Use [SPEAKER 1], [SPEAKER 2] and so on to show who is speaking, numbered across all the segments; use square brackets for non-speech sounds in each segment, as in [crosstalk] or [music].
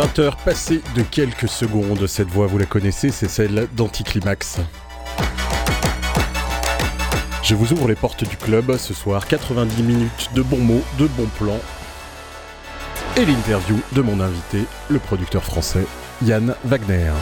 [SPEAKER 1] 20 heures passées de quelques secondes, cette voix vous la connaissez, c'est celle d'Anticlimax. Je vous ouvre les portes du club ce soir, 90 minutes de bons mots, de bons plans et l'interview de mon invité, le producteur français Yann Wagner.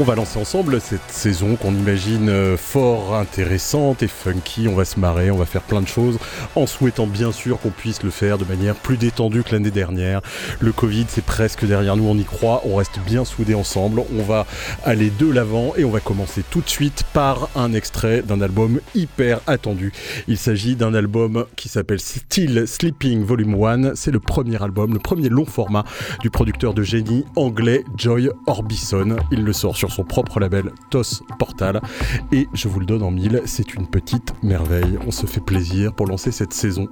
[SPEAKER 1] On va lancer ensemble cette saison qu'on imagine euh, fort intéressante et funky. On va se marrer, on va faire plein de choses en souhaitant bien sûr qu'on puisse le faire de manière plus détendue que l'année dernière. Le Covid, c'est presque derrière nous, on y croit. On reste bien soudés ensemble. On va aller de l'avant et on va commencer tout de suite par un extrait d'un album hyper attendu. Il s'agit d'un album qui s'appelle Still Sleeping Volume 1. C'est le premier album, le premier long format du producteur de génie anglais Joy Orbison. Il le sort sur son propre label TOS Portal. Et je vous le donne en mille, c'est une petite merveille. On se fait plaisir pour lancer cette saison.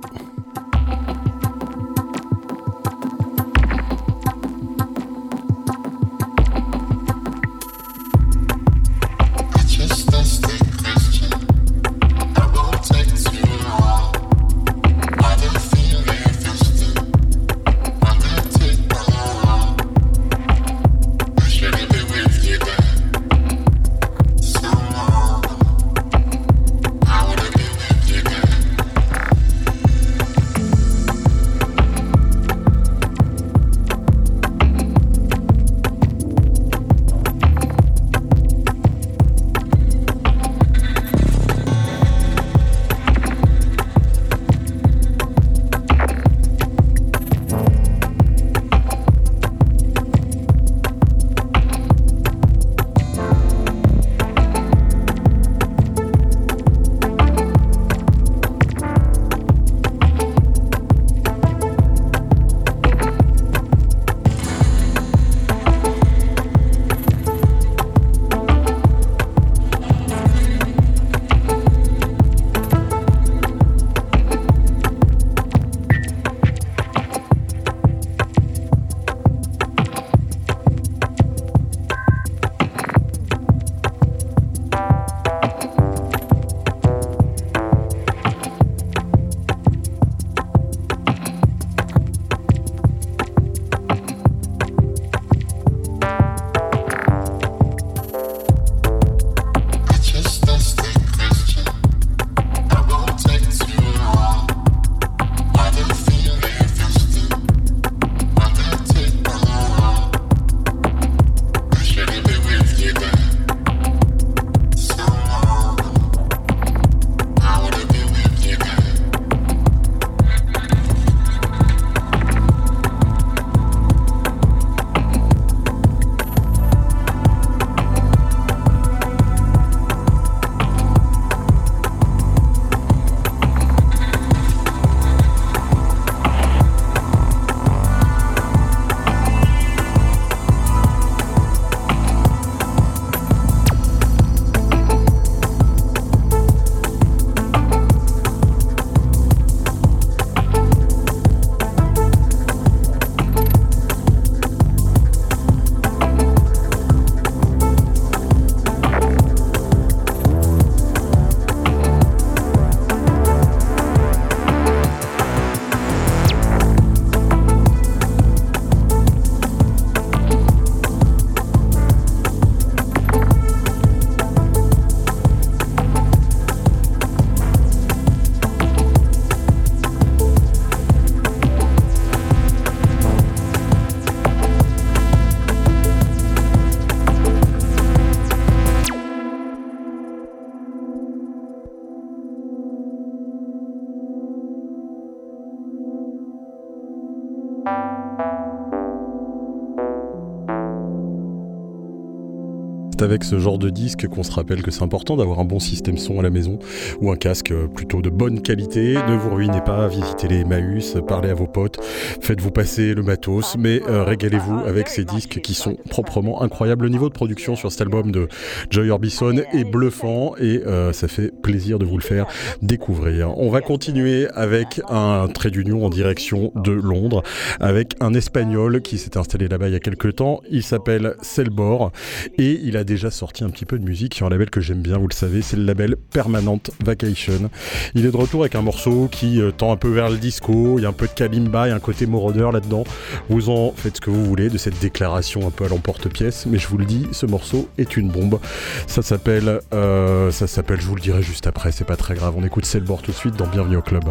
[SPEAKER 2] Avec ce genre de disque qu'on se rappelle que c'est important d'avoir un bon système son à la maison ou un casque plutôt de bonne qualité. Ne vous ruinez pas, visitez les Emmaüs, parlez à vos potes, faites-vous passer le matos, mais euh, régalez-vous avec ces disques qui sont proprement incroyables. Le niveau de production sur cet album de Joy Orbison est bluffant et euh, ça fait de vous le faire découvrir. On va continuer avec un trait d'union en direction de Londres avec un espagnol qui s'est installé là-bas il y a quelques temps. Il s'appelle Selbor et il a déjà sorti un petit peu de musique sur un label que j'aime bien, vous le savez, c'est le label Permanent Vacation. Il est de retour avec un morceau qui euh, tend un peu vers le disco, il y a un peu de kalimba, il y a un côté moroder là-dedans. Vous en faites ce que vous voulez de cette déclaration un peu à l'emporte-pièce, mais je vous le dis, ce morceau est une bombe. Ça s'appelle, euh, ça s'appelle, je vous le dirai juste après, c'est pas très grave. On écoute Selbor tout de suite dans Bienvenue au club.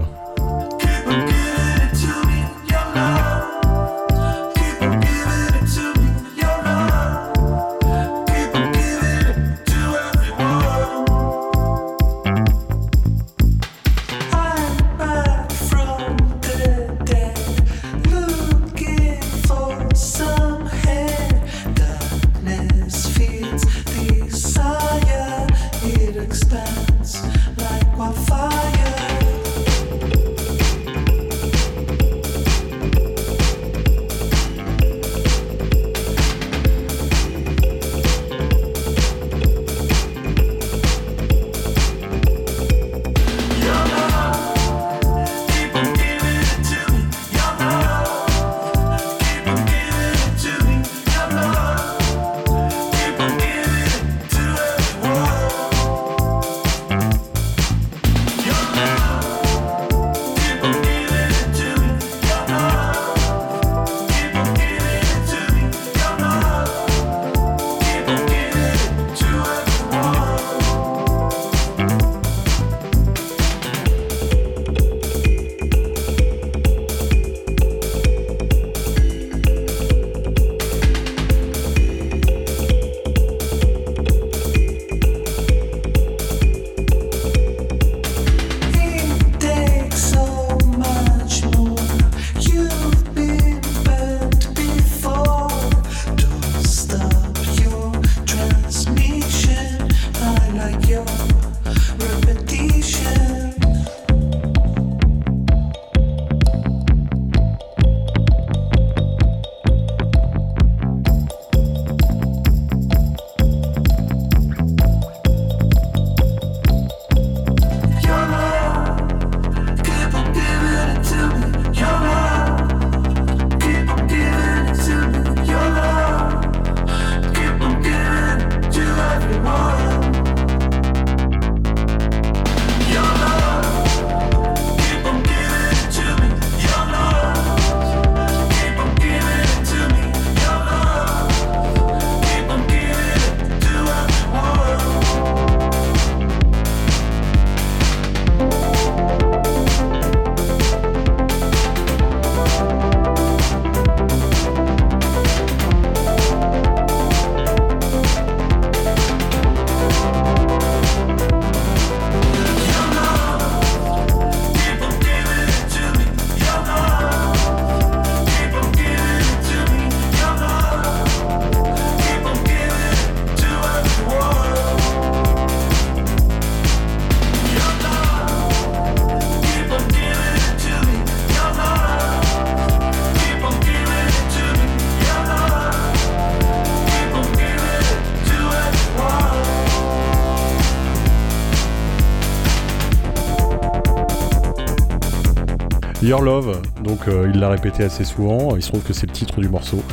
[SPEAKER 2] Your Love, donc euh, il l'a répété assez souvent, il se trouve que c'est le titre du morceau,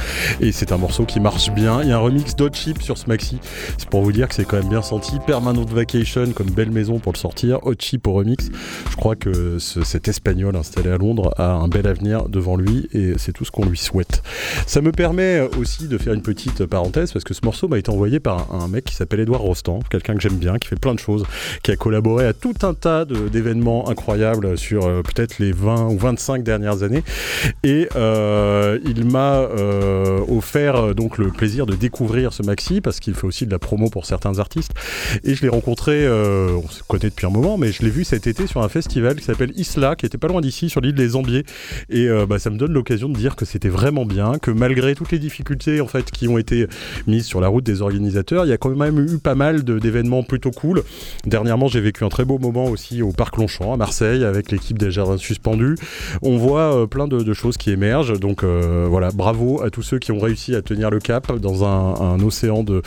[SPEAKER 2] et c'est un morceau qui marche bien. Il y a un remix d'Hot Chip sur ce maxi, c'est pour vous dire que c'est quand même bien senti. Permanent Vacation comme belle maison pour le sortir, Hot Chip au remix. Je crois que cet espagnol installé à Londres a un bel avenir devant lui, et c'est tout ce qu'on lui souhaite. Ça me permet aussi de faire une petite parenthèse, parce que ce morceau m'a été envoyé par un, mec qui s'appelle Edouard Rostand, quelqu'un que j'aime bien, qui fait plein de choses, qui a collaboré à tout un tas d'événements incroyables sur euh, peut-être les 20
[SPEAKER 1] ou 25 dernières années. Et il m'a offert donc le plaisir de découvrir ce maxi parce qu'il fait aussi de la promo pour certains artistes. Et je l'ai rencontré, on se connaît depuis un moment, mais je l'ai vu cet été sur un festival qui s'appelle Isla, qui était pas loin d'ici, sur l'île des Zambiers. Et bah, ça me donne l'occasion de dire que c'était vraiment bien, que malgré toutes les difficultés en fait qui ont été mises sur la route des organisateurs, il y a quand même eu pas mal d'événements plutôt cool. Dernièrement, j'ai vécu un très beau moment aussi au Parc Longchamp à Marseille avec l'équipe des Jardins Suspendus. On voit euh, plein de, choses qui émergent, donc euh, voilà, bravo à tous ceux qui ont réussi à tenir le cap dans un, océan de,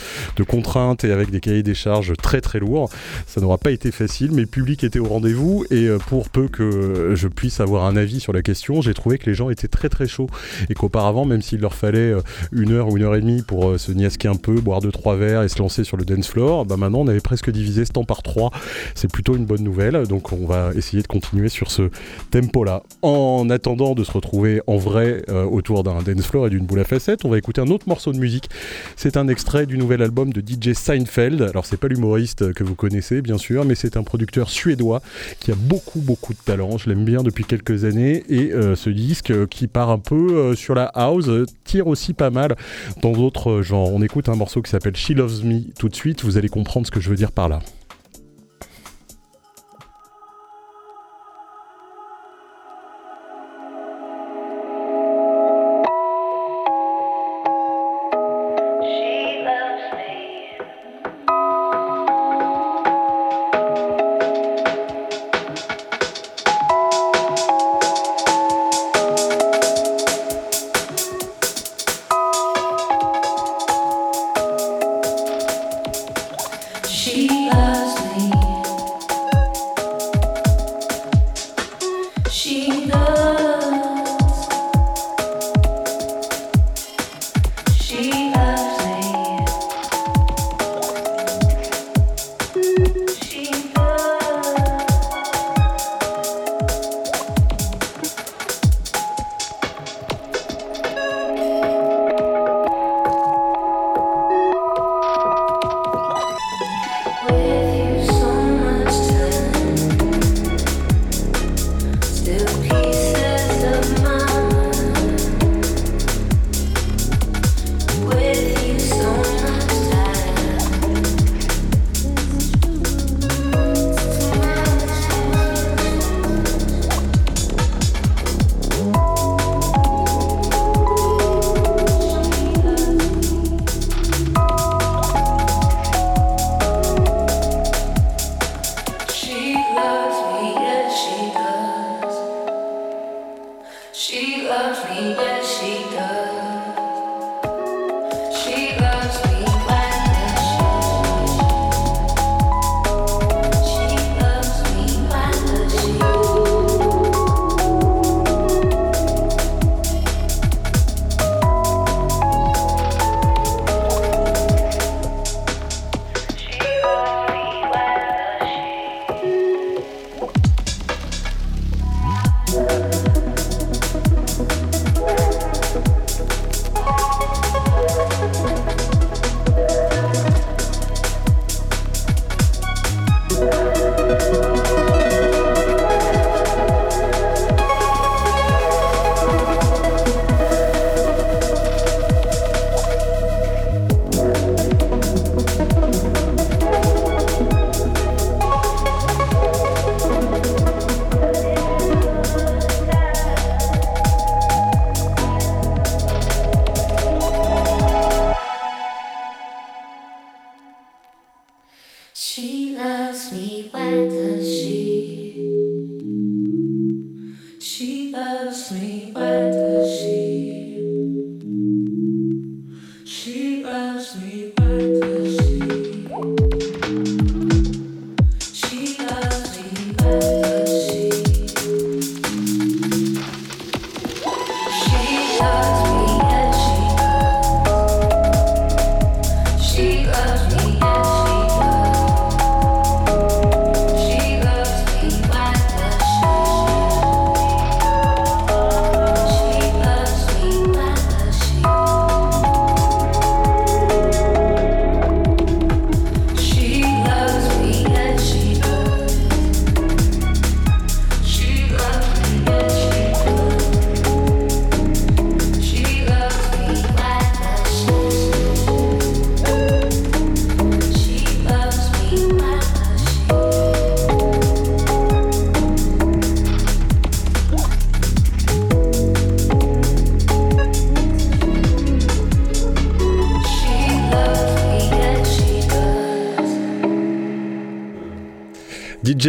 [SPEAKER 1] contraintes et avec des cahiers des charges très très lourds. Ça n'aura pas été facile, mais le public était au rendez-vous et euh, pour peu que je puisse avoir un avis sur la question, j'ai trouvé que les gens étaient très très chauds et qu'auparavant, même s'il leur fallait une heure ou une heure et demie pour se niasquer un peu, boire deux trois verres et se lancer sur le dance floor, bah maintenant on avait presque divisé ce temps par trois. C'est plutôt une bonne nouvelle, donc on va essayer de continuer sur ce tempo-là. En attendant de se retrouver en vrai euh, autour d'un dance floor et d'une boule à facettes, on va écouter un autre morceau de musique. C'est un extrait du nouvel album de DJ Seinfeld. Alors c'est pas l'humoriste que vous connaissez bien sûr, mais c'est un producteur suédois qui a beaucoup beaucoup de talent. Je l'aime bien depuis quelques années et euh, ce disque euh, qui part un peu sur la house tire aussi pas mal dans d'autres genres. On écoute un morceau qui s'appelle She Loves Me tout de suite. Vous allez comprendre ce que je veux dire par là.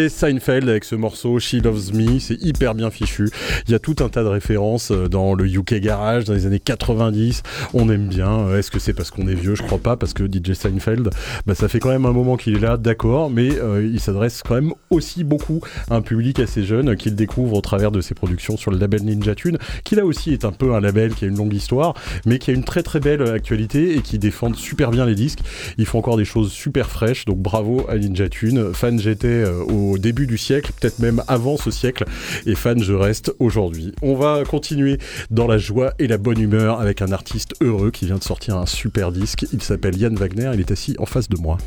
[SPEAKER 1] Seinfeld avec ce morceau She Loves Me, c'est hyper bien fichu. Il y a tout un tas de références euh, dans le UK Garage dans les années 90. On aime bien. Euh, est-ce que c'est parce qu'on est vieux? Je crois pas, parce que DJ Seinfeld, bah, ça fait quand même un moment qu'il est là, d'accord, mais euh, il s'adresse quand même aussi beaucoup à un public assez jeune qu'il découvre au travers de ses productions sur le label Ninja Tune, qui là aussi est un peu un label qui a une longue histoire, mais qui a une très très belle actualité et qui défend super bien les disques. Ils font encore des choses super fraîches, donc bravo à Ninja Tune. Fan j'étais au début du siècle, peut-être même avant ce siècle, et fan je reste aujourd'hui. On va continuer dans la joie et la bonne humeur avec un artiste heureux qui vient de sortir un super disque. Il s'appelle Yann Wagner, il est assis en face de moi.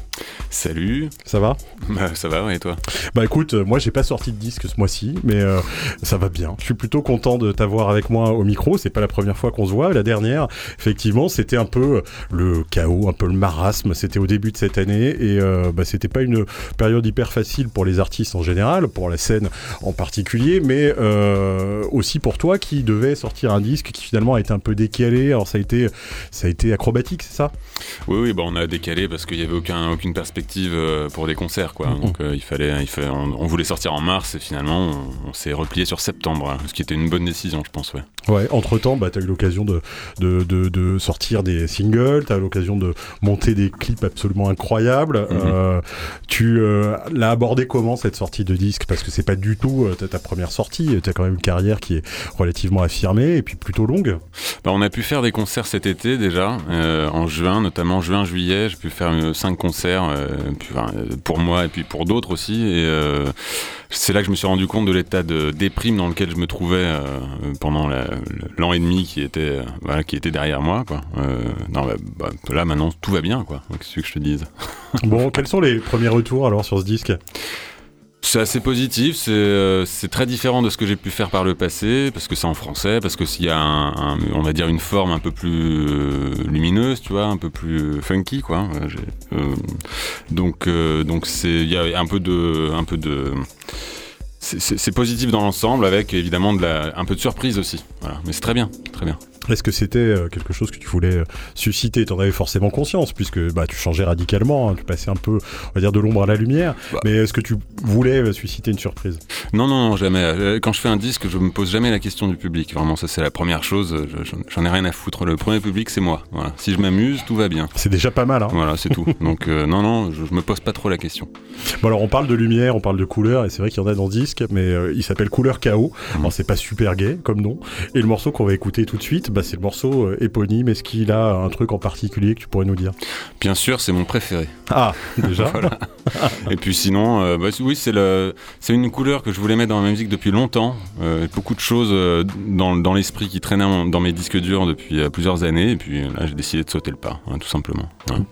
[SPEAKER 3] Salut.
[SPEAKER 1] Ça va?
[SPEAKER 3] Bah ça va, et toi?
[SPEAKER 1] Bah écoute, moi j'ai pas sorti de disque ce mois-ci, mais euh, ça va bien. Je suis plutôt content de t'avoir avec moi au micro. C'est pas la première fois qu'on se voit. La dernière, effectivement, c'était un peu le chaos, un peu le marasme. C'était au début de cette année et euh, bah, c'était pas une période hyper facile pour les artistes en général, pour la scène en particulier, mais euh, aussi pour toi qui devais sortir un disque qui finalement a été un peu décalé. Alors ça a été, ça a été acrobatique, c'est ça?
[SPEAKER 3] Oui, oui, bah on a décalé parce qu'il y avait aucun, aucune perspective euh, pour des concerts, quoi. Donc euh, il fallait, il fallait on, voulait sortir en mars et finalement on, s'est replié sur septembre, hein, ce qui était une bonne décision, je pense, ouais.
[SPEAKER 1] Ouais. Entre temps, bah, as eu l'occasion de de, de, sortir des singles, tu as eu l'occasion de monter des clips absolument incroyables. Mhm. tu l'as abordé comment? Cette sortie de disque Parce que c'est pas du tout ta première sortie. Tu as quand même une carrière qui est relativement affirmée et puis plutôt longue.
[SPEAKER 3] Bah, on a pu faire des concerts cet été déjà, euh, en juin, notamment juin-juillet. J'ai pu faire euh, cinq concerts euh, pour moi et puis pour d'autres aussi. Et c'est là que je me suis rendu compte de l'état de déprime dans lequel je me trouvais pendant l'an et demi qui était, qui était derrière moi. Quoi. non, bah, bah, là maintenant tout va bien, quoi. Qu'est-ce que je te dise?
[SPEAKER 1] Bon, quels sont les premiers retours alors sur ce disque?
[SPEAKER 3] C'est assez positif, euh, c'est très différent de ce que j'ai pu faire par le passé, parce que c'est en français, parce que s'il y a, on va dire, une forme un peu plus euh, lumineuse, tu vois, un peu plus funky, quoi. Euh, donc, donc c'est, il y a un peu de, un peu de, c'est positif dans l'ensemble, avec évidemment un peu de surprise aussi. Mais c'est très bien, très bien.
[SPEAKER 1] Est-ce que c'était euh, quelque chose que tu voulais euh, susciter? Tu en avais forcément conscience, puisque bah, tu changeais radicalement, hein, tu passais un peu, on va dire, de l'ombre à la lumière. Bah. Mais est-ce que tu voulais euh, susciter une surprise?
[SPEAKER 3] Non, non, jamais. Quand je fais un disque, je me pose jamais la question du public. Vraiment, ça c'est la première chose. J'en ai rien à foutre. Le premier public, c'est moi. Voilà. Si je m'amuse, tout va bien.
[SPEAKER 1] C'est déjà pas mal. Hein
[SPEAKER 3] voilà, c'est tout. [laughs] Donc non, non, je, me pose pas trop la question.
[SPEAKER 1] Bon alors, on parle de lumière, on parle de couleur, et c'est vrai qu'il y en a dans le disque, mais il s'appelle Couleur Chaos. Mmh. Alors c'est pas super gay comme nom. Et le morceau qu'on va écouter tout de suite, bah, c'est le morceau euh, éponyme Est-ce qu'il a un truc en particulier que tu pourrais nous dire?
[SPEAKER 3] Bien sûr, c'est mon préféré.
[SPEAKER 1] Ah, déjà [laughs]
[SPEAKER 3] Et puis sinon, euh, bah, oui, c'est le, c'est une couleur que je voulais mettre dans ma musique depuis longtemps. Euh, beaucoup de choses dans, dans l'esprit qui traînaient dans mes disques durs depuis plusieurs années. Et puis là, j'ai décidé de sauter le pas, hein, tout simplement.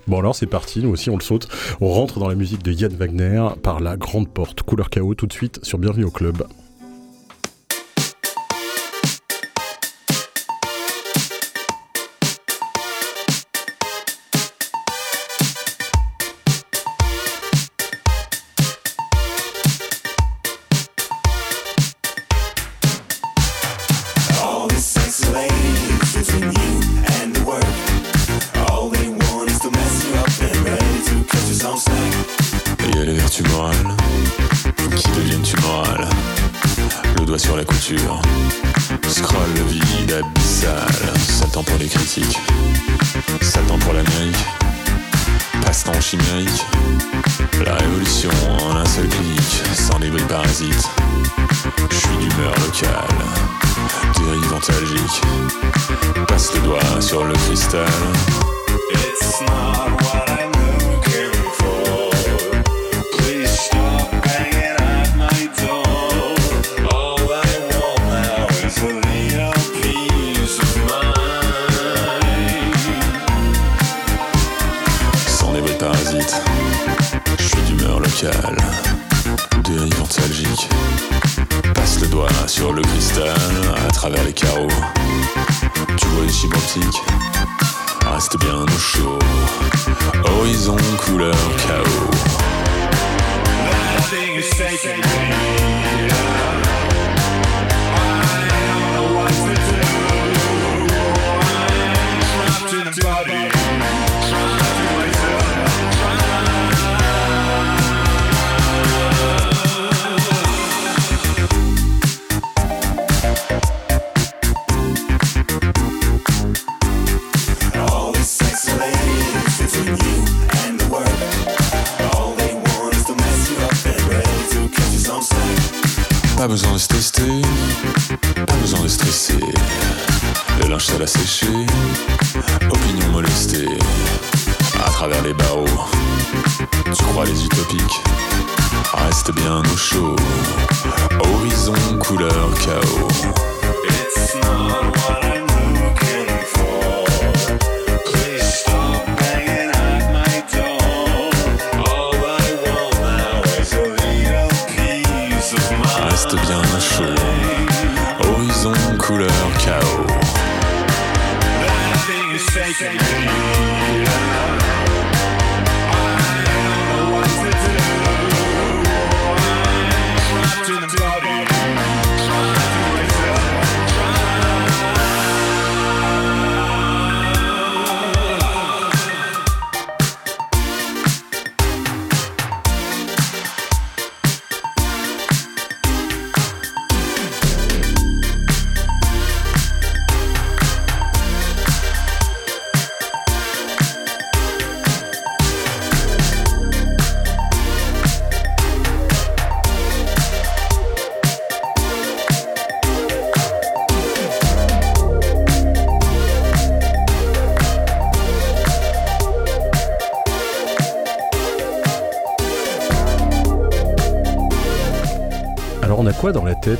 [SPEAKER 1] Bon alors c'est parti, nous aussi on le saute. On rentre dans la musique de Yann Wagner par la grande porte. Couleur chaos tout de suite sur Bienvenue au club.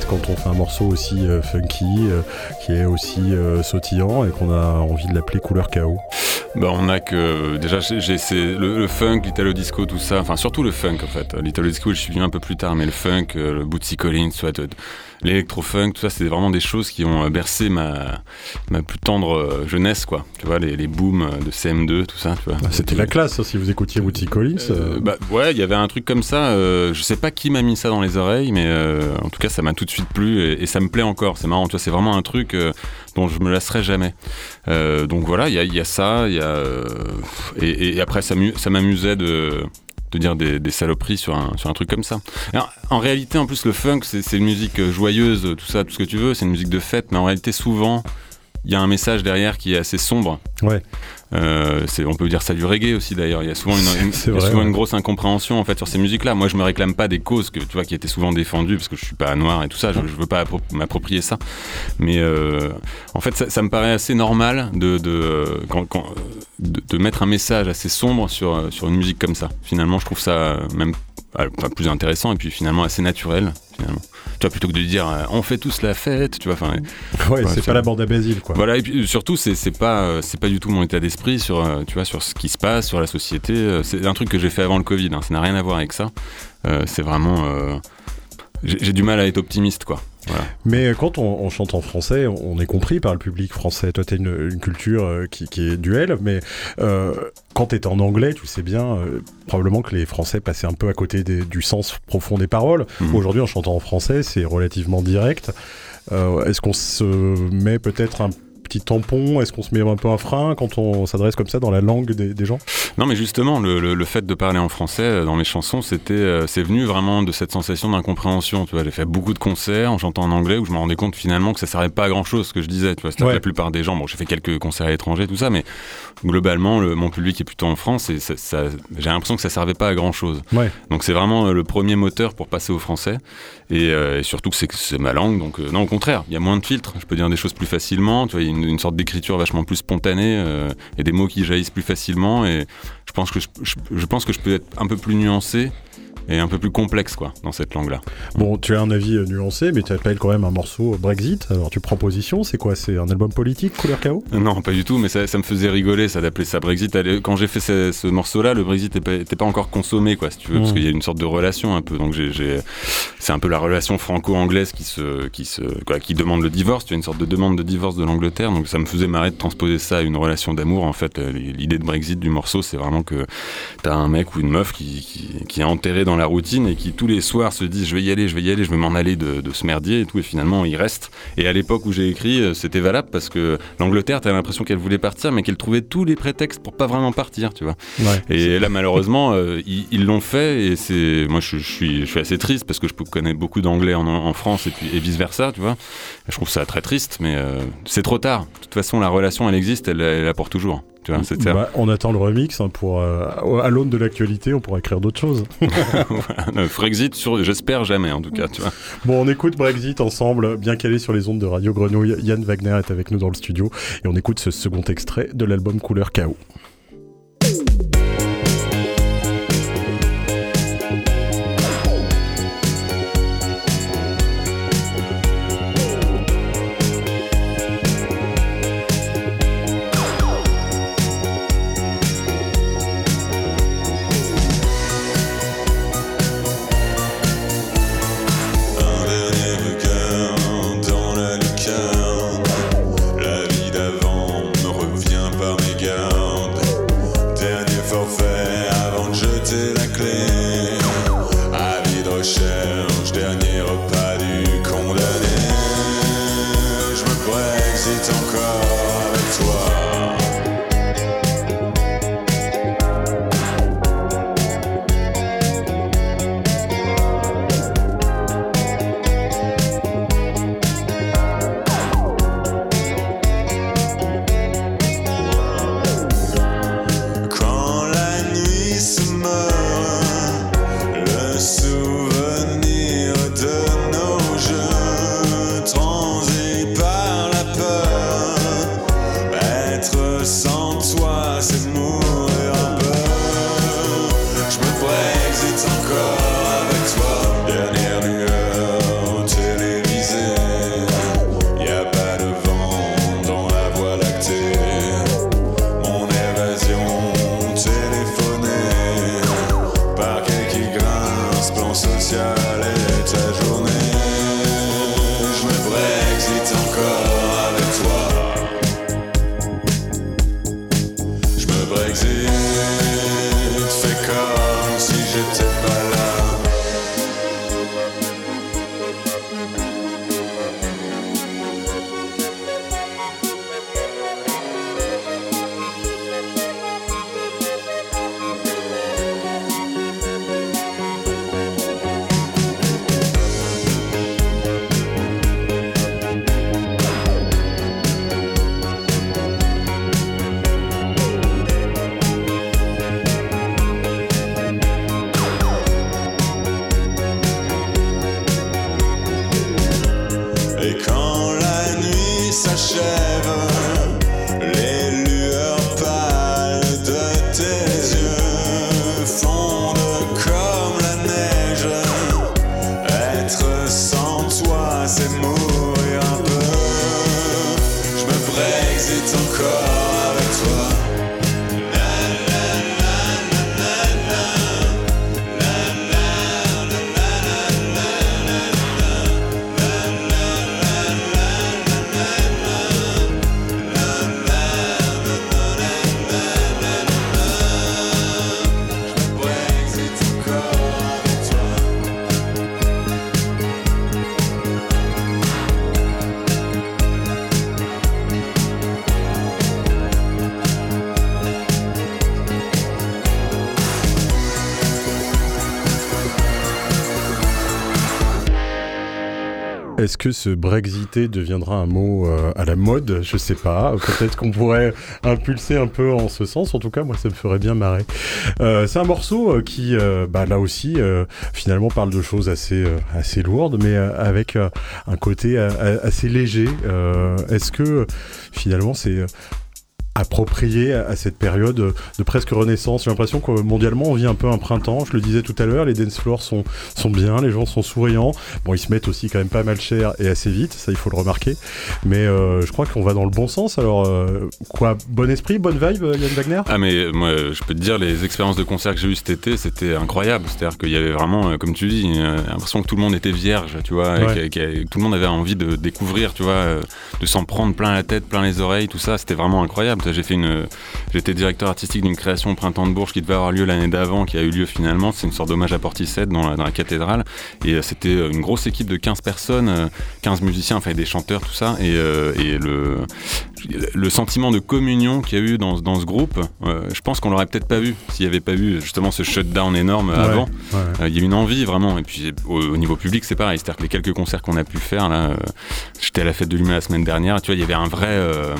[SPEAKER 1] Quand on fait un morceau aussi euh, funky, euh, qui est aussi euh, sautillant et qu'on a envie de l'appeler couleur chaos
[SPEAKER 3] Bah, on a que déjà j'ai le, le funk, l'italo disco, tout ça. Enfin surtout le funk en fait. L'italo disco, je suis venu un peu plus tard, mais le funk, le Bootsy Collins, soit l'électro-funk, tout ça, c'est vraiment des choses qui ont euh, bercé ma ma plus tendre euh, jeunesse quoi. Tu vois les, les booms euh, de CM2, tout ça. Tu vois.
[SPEAKER 1] Ah, C'était la classe hein, si vous écoutiez Woody Collins.
[SPEAKER 3] Euh,
[SPEAKER 1] euh,
[SPEAKER 3] bah ouais, il y avait un truc comme ça. euh, je sais pas qui m'a mis ça dans les oreilles, mais en tout cas, ça m'a tout de suite plu et, et ça me plaît encore. C'est marrant, tu vois, c'est vraiment un truc dont je me lasserai jamais. Donc voilà, il y a, il y a ça, il y a et, et après ça m'amusait de de dire des, saloperies sur un, sur un truc comme ça. Alors, en réalité, en plus, le funk, c'est c'est une musique euh, joyeuse, tout ça, tout ce que tu veux, c'est une musique de fête, mais en réalité, souvent, il y a un message derrière qui est assez sombre.
[SPEAKER 1] Ouais.
[SPEAKER 3] Euh, on peut dire ça du reggae aussi d'ailleurs. Il y a souvent, une, une-
[SPEAKER 1] C'est
[SPEAKER 3] il y a
[SPEAKER 1] vrai,
[SPEAKER 3] souvent
[SPEAKER 1] ouais.
[SPEAKER 3] une grosse incompréhension en fait sur ces musiques-là. Moi, je me réclame pas des causes que tu vois qui étaient souvent défendues parce que je suis pas noir et tout ça. Je, je veux pas appro- m'approprier ça. Mais euh, en fait, ça, ça me paraît assez normal de de, quand- quand- de de mettre un message assez sombre sur sur une musique comme ça. Finalement, je trouve ça euh, même euh, enfin, plus intéressant et puis finalement assez naturel finalement. Tu vois plutôt que de dire euh, on fait tous la fête, tu vois. Enfin,
[SPEAKER 1] ouais, c'est
[SPEAKER 3] c'est-
[SPEAKER 1] pas la bande à Basile quoi.
[SPEAKER 3] voilà, et puis surtout, c'est c'est pas, euh, c'est pas du tout mon état d'esprit sur, euh, tu vois, sur ce qui se passe, sur la société. euh, C'est un truc que j'ai fait avant le Covid, hein, ça n'a rien à voir avec ça. Euh, c'est vraiment. euh, j'ai du mal à être optimiste, quoi. Voilà.
[SPEAKER 1] Mais quand on, on chante en français, on est compris par le public français. Toi, t'as une, une culture euh, qui, qui est duel, mais euh, quand t'es en anglais, tu sais bien, euh, probablement que les Français passaient un peu à côté des- du sens profond des paroles.
[SPEAKER 3] Mhm.
[SPEAKER 1] Aujourd'hui, en chantant en français, c'est relativement direct. Euh, Est-ce qu'on se met peut-être un petit tampon Est-ce qu'on se met un peu un frein quand on s'adresse comme ça dans la langue des, des gens?
[SPEAKER 3] Non, mais justement, le, le- le fait de parler en français euh, dans mes chansons, c'était, euh, c'est venu vraiment de cette sensation d'incompréhension. Tu vois, j'ai fait beaucoup de concerts en chantant en anglais où je me rendais compte finalement que ça servait pas à grand chose ce que je disais. Tu vois,
[SPEAKER 1] Ouais.
[SPEAKER 3] la plupart des gens, bon, j'ai fait quelques concerts à l'étranger, tout ça, mais globalement, le- mon public est plutôt en France et ça, ça- j'ai l'impression que ça servait pas à grand chose.
[SPEAKER 1] Ouais.
[SPEAKER 3] Donc c'est vraiment euh, le premier moteur pour passer au français. Et, euh, surtout que c'est, ma langue. Donc euh, non, au contraire, il y a moins de filtres. Je peux dire des choses plus facilement. Tu vois, il y a une, une sorte d'écriture vachement plus spontanée euh, et des mots qui jaillissent plus facilement. Et je pense que je, je- je pense que je peux être un peu plus nuancé et un peu plus complexe quoi dans cette langue-là.
[SPEAKER 1] Bon, tu as un avis euh, nuancé, mais tu appelles quand même un morceau Brexit. Alors, tu prends position. C'est quoi C'est un album politique, couleur chaos?
[SPEAKER 3] Non, pas du tout, mais ça, ça me faisait rigoler, ça d'appeler ça Brexit. Quand j'ai fait ce, ce morceau-là, le Brexit n'était pas, encore consommé, quoi, si tu veux, parce
[SPEAKER 1] Mm.
[SPEAKER 3] qu'il y a une sorte de relation un peu. Donc j'ai, c'est un peu la relation franco-anglaise qui se, qui se, quoi, qui demande le divorce. Tu as une sorte de demande de divorce de l'Angleterre, donc ça me faisait marrer de transposer ça à une relation d'amour. En fait, Euh, l'idée de Brexit du morceau, c'est vraiment que t'as un mec ou une meuf qui, qui, qui est enterré dans la routine et qui tous les soirs se disent je vais y aller, je vais y aller, je vais m'en aller de, de ce merdier et tout, et finalement il reste. Et à l'époque où j'ai écrit, euh, c'était valable parce que l'Angleterre, t'as l'impression qu'elle voulait partir, mais qu'elle trouvait tous les prétextes pour pas vraiment partir, tu vois.
[SPEAKER 1] Ouais.
[SPEAKER 3] Et là, malheureusement, euh, ils ils l'ont fait et c'est, moi, je, je suis, je suis assez triste parce que je connais beaucoup d'anglais en, en France et puis et vice versa, tu vois. Je trouve ça très triste, mais euh, c'est trop tard. De toute façon, la relation, elle existe, elle, elle apporte toujours. Tu vois.
[SPEAKER 4] Bah, on attend le remix hein, pour euh, à l'aune de l'actualité, on pourra écrire d'autres choses. [laughs]
[SPEAKER 3] Sur, j'espère jamais en tout cas, tu vois.
[SPEAKER 4] Bon, on écoute Brexit ensemble, bien calé sur les ondes de Radio Grenouille. Yann Wagner est avec nous dans le studio et on écoute ce second extrait de l'album Couleur Chaos. Est-ce que ce Brexité deviendra un mot euh, à la mode? Je sais pas. Peut-être qu'on pourrait impulser un peu en ce sens. En tout cas, moi, ça me ferait bien marrer. Euh, c'est un morceau euh, qui, bah, là aussi, finalement, parle de choses assez, assez lourdes, mais avec un côté assez léger. Est-ce que finalement, c'est approprié à à cette période euh, de presque renaissance. J'ai l'impression que mondialement on vit un peu un printemps. Je le disais tout à l'heure, les dance floors sont, sont bien, les gens sont souriants. Bon, ils se mettent aussi quand même pas mal cher et assez vite, ça il faut le remarquer. Mais euh, je crois qu'on va dans le bon sens. Alors euh, quoi, bon esprit, bonne vibe, euh, Yann Wagner?
[SPEAKER 3] Ah mais euh, moi je peux te dire les expériences de concert que j'ai eues cet été c'était incroyable c'est-à-dire qu'il y avait vraiment euh, comme tu dis euh, l'impression que tout le monde était vierge tu vois et que- que- que tout le monde avait envie de découvrir tu vois euh, de s'en prendre plein la tête plein les oreilles tout ça c'était vraiment incroyable j'ai fait une j'étais directeur artistique d'une création au printemps de Bourges qui devait avoir lieu l'année d'avant qui a eu lieu finalement. C'est une sorte d'hommage à Portishead dans la, dans la cathédrale. Et euh, c'était euh, une grosse équipe de 15 personnes euh, 15 musiciens enfin des chanteurs tout ça. Et, euh, et le le sentiment de communion qu'il y a eu dans, dans ce groupe, euh, je pense qu'on l'aurait peut-être pas vu s'il n'y avait pas eu justement ce shutdown énorme
[SPEAKER 4] Ouais,
[SPEAKER 3] avant.
[SPEAKER 4] ouais.
[SPEAKER 3] Euh, Il y a une envie vraiment, et puis au, au niveau public c'est pareil, c'est-à-dire que les quelques concerts qu'on a pu faire là, euh, j'étais à la fête de l'humain la semaine dernière, tu vois, il y avait un vrai, euh,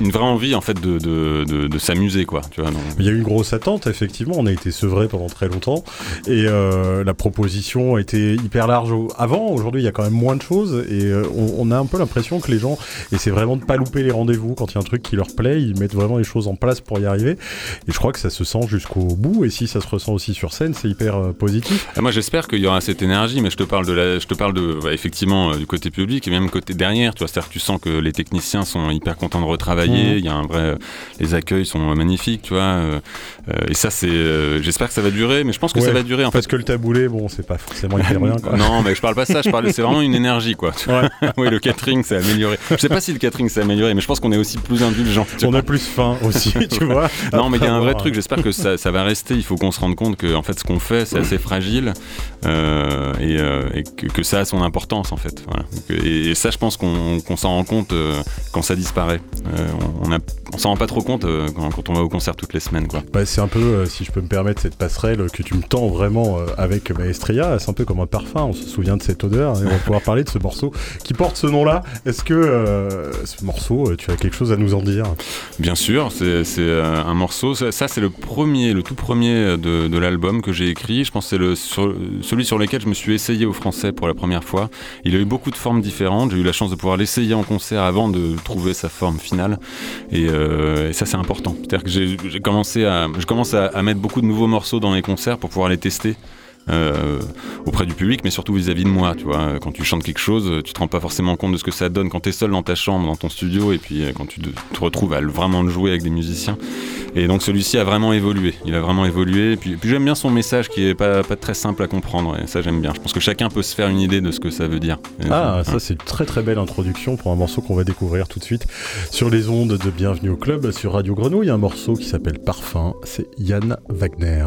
[SPEAKER 3] une vraie envie en fait de, de, de, s'amuser quoi. Tu vois,
[SPEAKER 1] Il y a eu une grosse attente effectivement. On a été sevré pendant très longtemps et euh, la proposition a été hyper large avant. Aujourd'hui, il y a quand même moins de choses et euh, on, a un peu l'impression que les gens essaient vraiment de pas louper les rendez-vous quand il y a un truc qui leur plaît. Ils mettent vraiment les choses en place pour y arriver et je crois que ça se sent jusqu'au bout. Et si ça se ressent aussi sur scène, c'est hyper euh, positif.
[SPEAKER 3] Ah, moi, j'espère qu'il y aura cette énergie, mais je te parle de la, je te parle de effectivement du côté public et même côté derrière. Tu vois, c'est-à-dire que tu sens que les techniciens sont hyper contents de retravailler. Mmh. Il y a un vrai, les accueils sont magnifiques, tu vois. Euh, euh, et ça, c'est, euh, j'espère que ça va durer, mais je pense que ça va durer. En
[SPEAKER 1] parce que le taboulé, bon, c'est pas forcément hyper rien. Quoi.
[SPEAKER 3] non, mais je parle pas ça. Je parle, c'est vraiment une énergie, quoi. [laughs] oui, le catering, s'est amélioré. Je sais pas si le catering s'est amélioré, mais je pense qu'on est aussi plus indulgent.
[SPEAKER 1] On a plus faim aussi, [laughs] tu vois.
[SPEAKER 3] non, mais il y a un vrai truc. J'espère que ça, ça, va rester. Il faut qu'on se rende compte que, en fait, ce qu'on fait, c'est assez fragile et, et que, ça a son importance, en fait. Voilà. Et, ça, je pense qu'on s'en rend compte quand ça disparaît. On, a, on s'en rend pas trop compte quand, quand, on va au concert toutes les semaines, quoi.
[SPEAKER 1] Bah, c'est un peu, euh, si je peux me permettre, cette passerelle que tu me tends vraiment euh, avec Maestria. C'est un peu comme un parfum, on se souvient de cette odeur et on va pouvoir parler de ce morceau qui porte ce nom-là. Est-ce que euh, ce morceau, tu as quelque chose à nous en dire?
[SPEAKER 3] Bien sûr, c'est un morceau, ça, c'est le premier, le tout premier de, l'album que j'ai écrit. Je pense que c'est le, celui sur lequel je me suis essayé au français pour la première fois. Il a eu beaucoup de formes différentes. J'ai eu la chance de pouvoir l'essayer en concert avant de trouver sa forme finale. Et, et ça, c'est important. C'est-à-dire que j'ai commencé à, je commence à, mettre beaucoup de nouveaux morceaux dans les concerts pour pouvoir les tester. Euh, auprès du public, mais surtout vis-à-vis de moi. Tu vois, quand tu chantes quelque chose, tu te rends pas forcément compte de ce que ça donne quand tu es seul dans ta chambre, dans ton studio, et puis euh, quand tu te retrouves à vraiment le jouer avec des musiciens. Et donc celui-ci a vraiment évolué. Il a vraiment évolué. Et puis, puis j'aime bien son message qui est pas, pas très simple à comprendre. Et ça j'aime bien. Je pense que chacun peut se faire une idée de ce que ça veut dire.
[SPEAKER 1] ah, ça c'est une très très belle introduction pour un morceau qu'on va découvrir tout de suite sur les ondes de Bienvenue au club sur Radio Grenouille. Un morceau qui s'appelle Parfum. C'est Yann Wagner.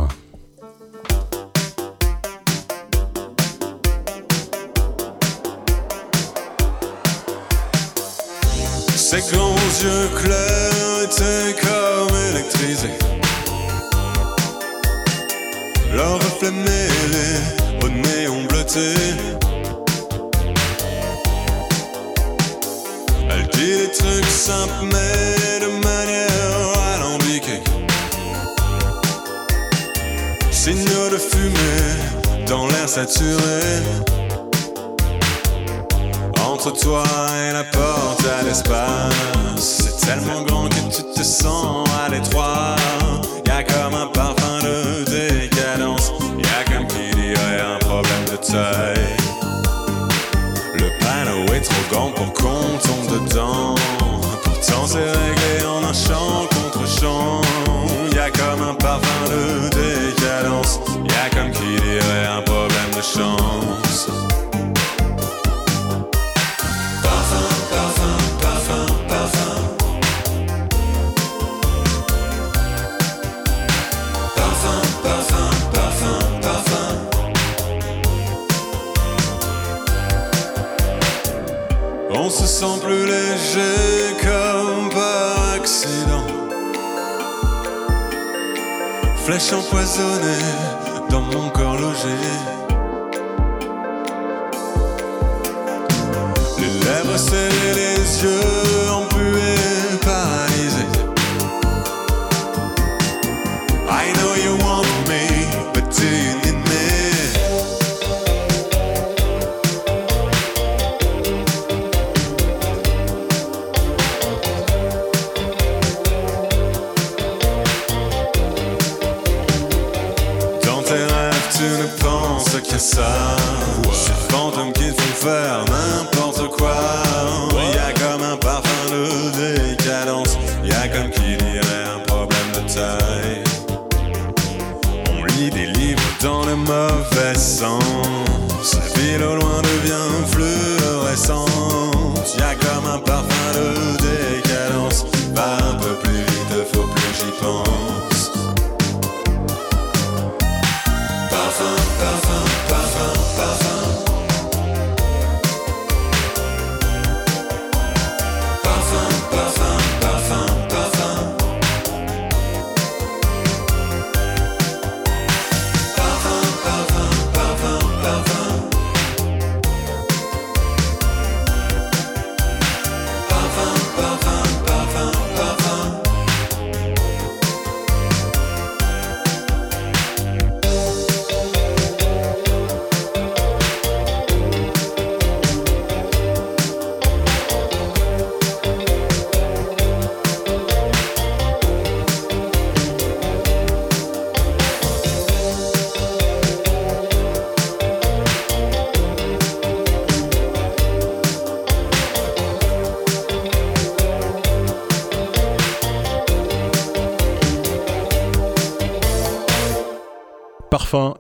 [SPEAKER 4] Ses grands yeux clairs étaient comme électrisés. Leur reflet mêlé au néon bleuté. Elle dit des trucs simples mais de manière alambiquée. Signe de fumée dans l'air saturé entre toi et la porte à l'espace. C'est tellement grand que tu te sens à l'étroit. Y'a comme un parfum de décadence. Y'a comme qui dirait un problème de taille. Plus léger comme par accident. Flèche empoisonnée dans mon corps logé. Les lèvres scellées,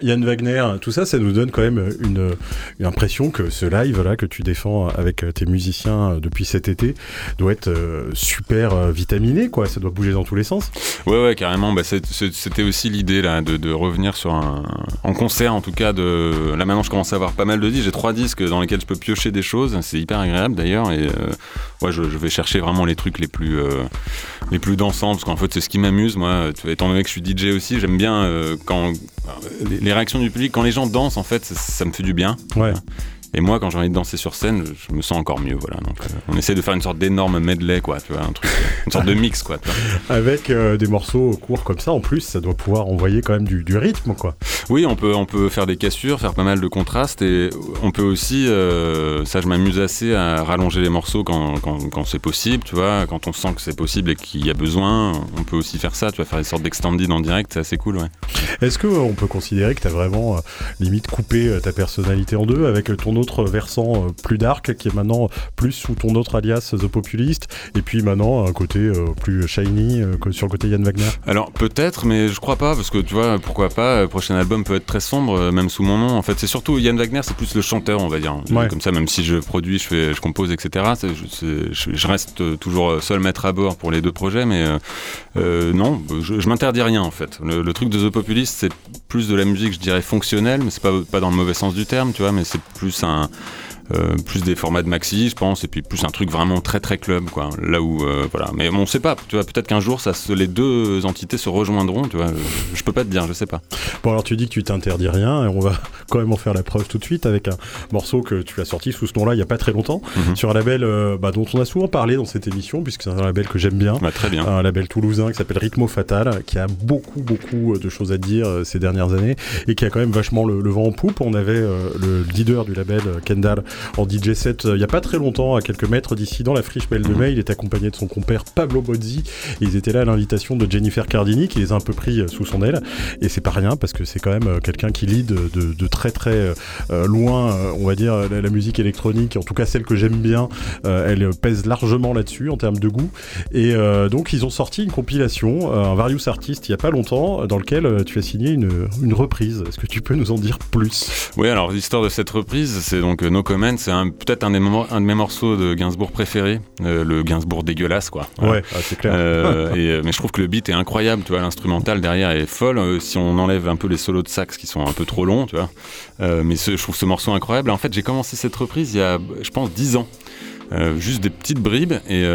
[SPEAKER 1] Yann Wagner, tout ça, ça nous donne quand même une, impression que ce live là que tu défends avec tes musiciens depuis cet été doit être euh, super euh, vitaminé, quoi. Ça doit bouger dans tous les sens.
[SPEAKER 3] Ouais, ouais, carrément. Bah, c'était aussi l'idée là de, revenir sur un en concert, en tout cas. De là maintenant, je commence à avoir pas mal de disques. J'ai trois disques dans lesquels je peux piocher des choses. C'est hyper agréable d'ailleurs. Et euh, je, vais chercher vraiment les trucs les plus les plus dansants parce qu'en fait, c'est ce qui m'amuse. Moi, étant donné que je suis DJ aussi, j'aime bien quand les, réactions du public, quand les gens dansent, en fait, ça, ça me fait du bien.
[SPEAKER 1] Ouais.
[SPEAKER 3] Et moi, quand j'ai envie de danser sur scène, je me sens encore mieux. Voilà. Donc, euh, on essaie de faire une sorte d'énorme medley, quoi. Tu vois, un truc, une sorte de mix, quoi. [laughs]
[SPEAKER 1] Avec euh, des morceaux courts comme ça, en plus, ça doit pouvoir envoyer quand même du, rythme, quoi.
[SPEAKER 3] Oui, on peut, on peut faire des cassures, faire pas mal de contrastes, et on peut aussi, euh, ça, je m'amuse assez à rallonger les morceaux quand, quand, quand c'est possible, tu vois. Quand on sent que c'est possible et qu'il y a besoin, on peut aussi faire ça. Tu vas faire des sortes d'extended en direct, c'est assez cool, ouais.
[SPEAKER 1] Est-ce qu'on peut considérer que tu as vraiment limite coupé ta personnalité en deux avec ton autre versant euh, plus dark, qui est maintenant plus sous ton autre alias The Populist, et puis maintenant un côté euh, plus shiny euh, sur le côté Yann Wagner?
[SPEAKER 3] Alors peut-être, mais je crois pas, parce que tu vois, pourquoi pas, prochain album peut être très sombre, même sous mon nom. En fait, c'est surtout Yann Wagner, c'est plus le chanteur, on va dire. Comme ça, même si je produis, je, fais, je compose, etc., je, reste toujours seul maître à bord pour les deux projets, mais non, je, m'interdis rien en fait. Le, truc de The Populist, c'est plus de la musique, je dirais, fonctionnelle, mais c'est pas, pas dans le mauvais sens du terme, tu vois, mais c'est plus un, euh, plus des formats de maxi, je pense, et puis plus un truc vraiment très très club, quoi. Là où, euh, voilà. Mais on sait pas, tu vois, peut-être qu'un jour, ça, les deux entités se rejoindront, tu vois. Je, peux pas te dire, je sais pas.
[SPEAKER 1] Bon, alors tu dis que tu t'interdis rien, et on va [laughs] quand même en faire la preuve tout de suite avec un morceau que tu as sorti sous ce nom-là il y a pas très longtemps, mhm. sur un label euh, bah, dont on a souvent parlé dans cette émission, puisque c'est un label que j'aime bien.
[SPEAKER 3] Bah, très bien.
[SPEAKER 1] Un label toulousain qui s'appelle Rhythmo Fatal, qui a beaucoup beaucoup de choses à dire ces dernières années, et qui a quand même vachement le, vent en poupe. On avait le leader du label, Kendall, en DJ set euh, il n'y a pas très longtemps, à quelques mètres d'ici, dans la friche Belle de. Mai. Il est accompagné de son compère Pablo Bozzi. ils étaient là à l'invitation de Jennifer Cardini, qui les a un peu pris euh, sous son aile. Et c'est pas rien, parce que c'est quand même euh, quelqu'un qui lead de, très très loin, on va dire, la, musique électronique, en tout cas celle que j'aime bien. elle pèse largement là-dessus en termes de goût. Et donc, ils ont sorti une compilation, un Various Artist, il y a pas longtemps, dans lequel tu as signé une, une reprise. Est-ce que tu peux nous en dire plus?
[SPEAKER 3] Oui, alors l'histoire de cette reprise, c'est donc No Comment, c'est peut-être un, un, de mes morceaux de Gainsbourg préférés, euh, le Gainsbourg dégueulace, quoi.
[SPEAKER 1] Ouais, ah, c'est clair. Euh, [laughs]
[SPEAKER 3] euh, mais je trouve que le beat est incroyable, tu vois, l'instrumental derrière est folle. si on enlève un peu les solos de sax qui sont un peu trop longs, tu vois. mais je trouve ce morceau incroyable. En fait, j'ai commencé cette reprise il y a, je pense, 10 ans. Juste des petites bribes et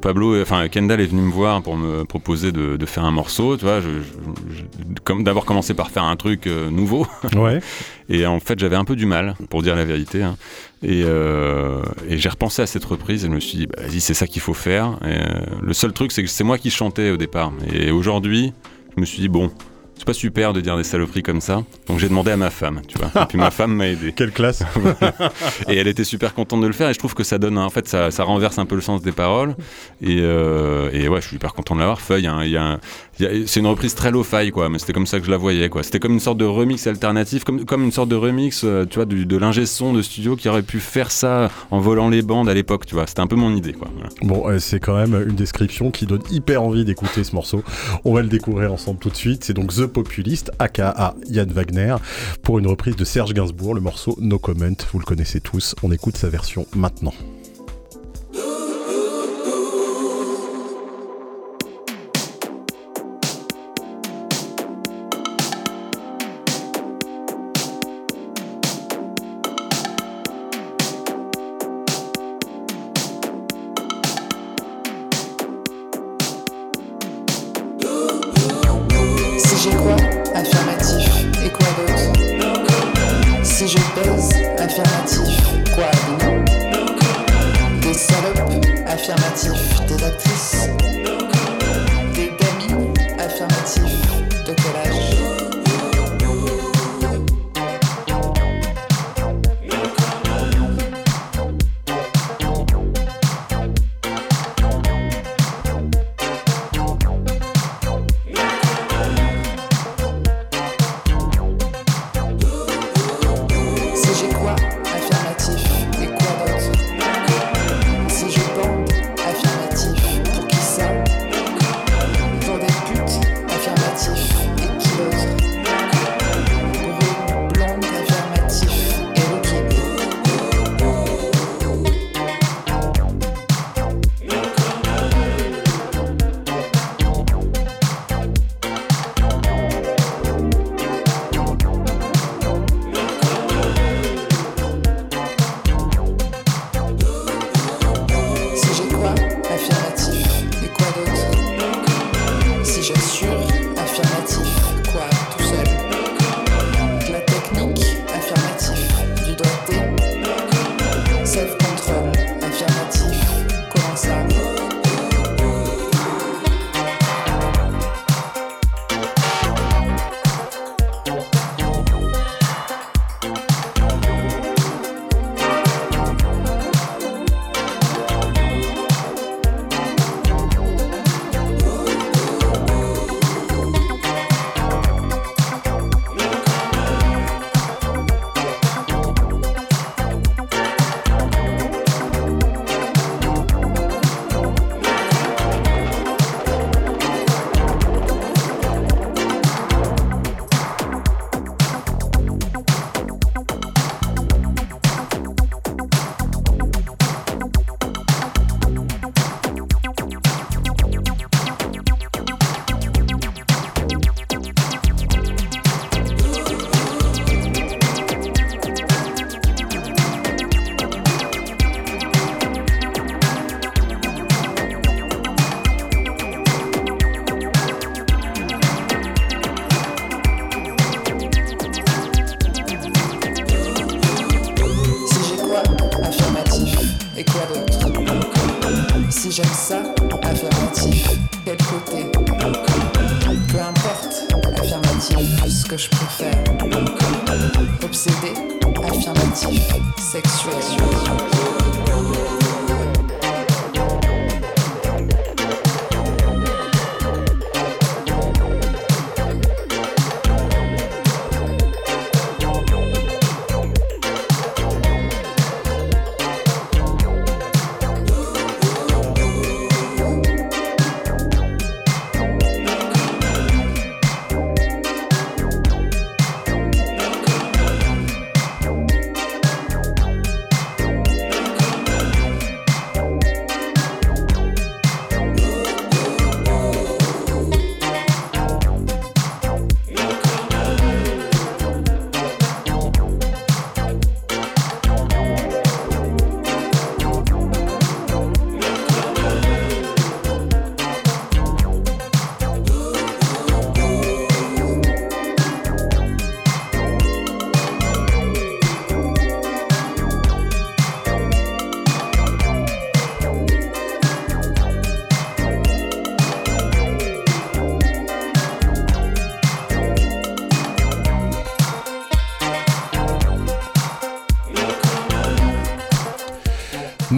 [SPEAKER 3] Pablo, enfin Kendall est venu me voir pour me proposer de, faire un morceau, tu vois, je, comme d'abord commencer par faire un truc nouveau. [laughs]
[SPEAKER 1] Ouais.
[SPEAKER 3] et en fait j'avais un peu du mal, pour dire la vérité. Hein. Euh, et, j'ai repensé à cette reprise et je me suis dit, bah, vas-y, c'est ça qu'il faut faire. Euh, le seul truc, c'est que c'est moi qui chantais au départ. Et aujourd'hui, je me suis dit, bon, c'est pas super de dire des saloperies comme ça. Donc j'ai demandé à ma femme, tu vois. Et puis ma [laughs] femme m'a aidé.
[SPEAKER 1] Quelle classe [laughs]
[SPEAKER 3] Et elle était super contente de le faire. Et je trouve que ça donne, en fait, ça, renverse un peu le sens des paroles. Et, euh, et ouais, je suis hyper content de l'avoir fait. Il y a, c'est une reprise très low-fi, quoi. Mais c'était comme ça que je la voyais, quoi. C'était comme une sorte de remix alternatif, comme, comme une sorte de remix, euh, tu vois, de l'ingé son de studio qui aurait pu faire ça en volant les bandes à l'époque, tu vois. C'était un peu mon idée, quoi.
[SPEAKER 1] Bon, euh, c'est quand même une description qui donne hyper envie d'écouter ce morceau. On va le découvrir ensemble tout de suite. C'est donc The Populist, aka Yann Wagner, pour une reprise de Serge Gainsbourg, le morceau No Comment. Vous le connaissez tous. On écoute sa version maintenant.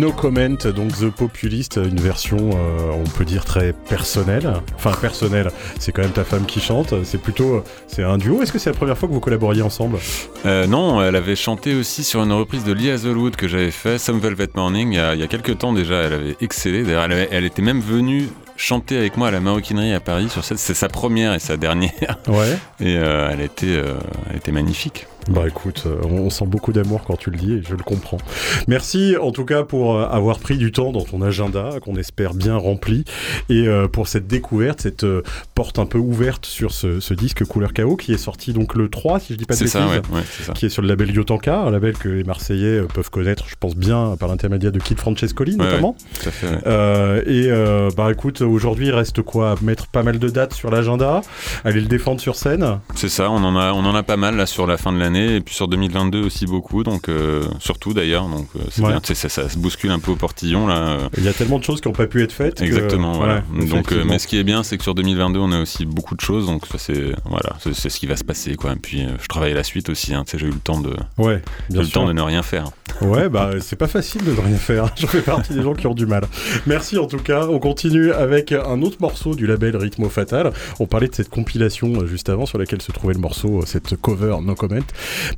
[SPEAKER 1] No Comment, donc The Populist, une version, euh, on peut dire très personnelle. Enfin, personnelle, c'est quand même ta femme qui chante. C'est plutôt, c'est un duo. Est-ce que c'est la première fois que vous collaboriez ensemble?
[SPEAKER 3] Euh, non, elle avait chanté aussi sur une reprise de Lee Hazelwood que j'avais fait, Some Velvet Morning, il y, a, il y a quelques temps déjà. Elle avait excellé. D'ailleurs, elle, était même venue chanter avec moi à la Maroquinerie à Paris. Sur cette, c'est sa première et sa dernière.
[SPEAKER 1] Ouais.
[SPEAKER 3] Et euh, elle était, euh, elle était magnifique.
[SPEAKER 1] Bah écoute, euh, on, sent beaucoup d'amour quand tu le dis et je le comprends. Merci en tout cas pour euh, avoir pris du temps dans ton agenda, qu'on espère bien rempli, et euh, pour cette découverte, cette porte un peu ouverte sur ce, ce disque Couleur Chaos qui est sorti donc le 3, si je dis pas de
[SPEAKER 3] C'est
[SPEAKER 1] bêtises.
[SPEAKER 3] ça, ouais, ouais, c'est ça.
[SPEAKER 1] Qui est sur le label Yotanka, un label que les Marseillais peuvent connaître, je pense bien, par l'intermédiaire de Kid Francescoli
[SPEAKER 3] Ouais,
[SPEAKER 1] notamment.
[SPEAKER 3] Tout à fait. ouais.
[SPEAKER 1] Euh, et euh, bah écoute, aujourd'hui il reste quoi? À Mettre pas mal de dates sur l'agenda, aller le défendre sur scène?
[SPEAKER 3] C'est ça, on en a, on en a pas mal là sur la fin de l'année et puis sur 2022 aussi beaucoup, donc euh, surtout d'ailleurs, donc euh, c'est
[SPEAKER 1] Ouais.
[SPEAKER 3] bien, tu sais, ça, ça se bouscule un peu au portillon là. euh,
[SPEAKER 1] Il y a tellement de choses qui n'ont pas pu être faites. que-
[SPEAKER 3] Exactement, voilà.
[SPEAKER 1] ouais,
[SPEAKER 3] donc, euh, mais ce qui est bien, c'est que sur 2022, on a aussi beaucoup de choses, donc ça c'est voilà, c'est ce qui va se passer quoi. Et puis je travaille à la suite aussi, hein, tu sais, j'ai eu le temps de,
[SPEAKER 1] Ouais,
[SPEAKER 3] j'ai
[SPEAKER 1] bien
[SPEAKER 3] eu le temps de ne rien faire.
[SPEAKER 1] Ouais, bah c'est pas facile de ne rien faire. [laughs] Je fais partie des gens qui ont du mal. Merci en tout cas. On continue avec un autre morceau du label Rhythmo Fatal. On parlait de cette compilation juste avant sur laquelle se trouvait le morceau, cette cover No Comment.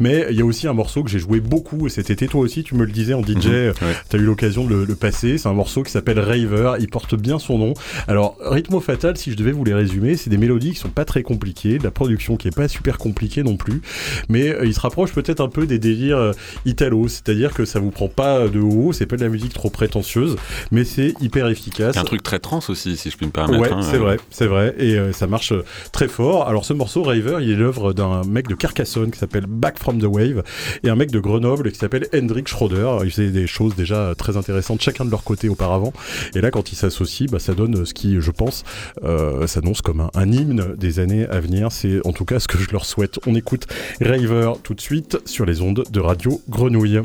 [SPEAKER 1] Mais il y a aussi un morceau que j'ai joué beaucoup et cet été, toi aussi, tu me le disais en DJ.
[SPEAKER 3] Mhm,
[SPEAKER 1] euh,
[SPEAKER 3] ouais.
[SPEAKER 1] T'as eu l'occasion de le, le passer. C'est un morceau qui s'appelle Raver. Il porte bien son nom. Alors, Rhythmo Fatal, si je devais vous les résumer, c'est des mélodies qui sont pas très compliquées, de la production qui est pas super compliquée non plus, mais euh, il se rapproche peut-être un peu des délires euh, italo, c'est-à-dire que ça vous prend pas de haut, c'est pas de la musique trop prétentieuse, mais c'est hyper efficace.
[SPEAKER 3] A un truc très trans aussi, si je puis me permettre.
[SPEAKER 1] Ouais,
[SPEAKER 3] hein,
[SPEAKER 1] c'est
[SPEAKER 3] euh,
[SPEAKER 1] vrai, c'est vrai, et euh, ça marche très fort. Alors ce morceau Raver, il est l'œuvre d'un mec de Carcassonne qui s'appelle Back from the Wave et un mec de Grenoble qui s'appelle Hendrik Schroeder. Ils faisaient des choses déjà très intéressantes chacun de leur côté auparavant, et là quand ils s'associent, bah, ça donne ce qui, je pense, euh, s'annonce comme un, un hymne des années à venir. C'est en tout cas ce que je leur souhaite. On écoute Raver tout de suite sur les ondes de Radio Grenouille.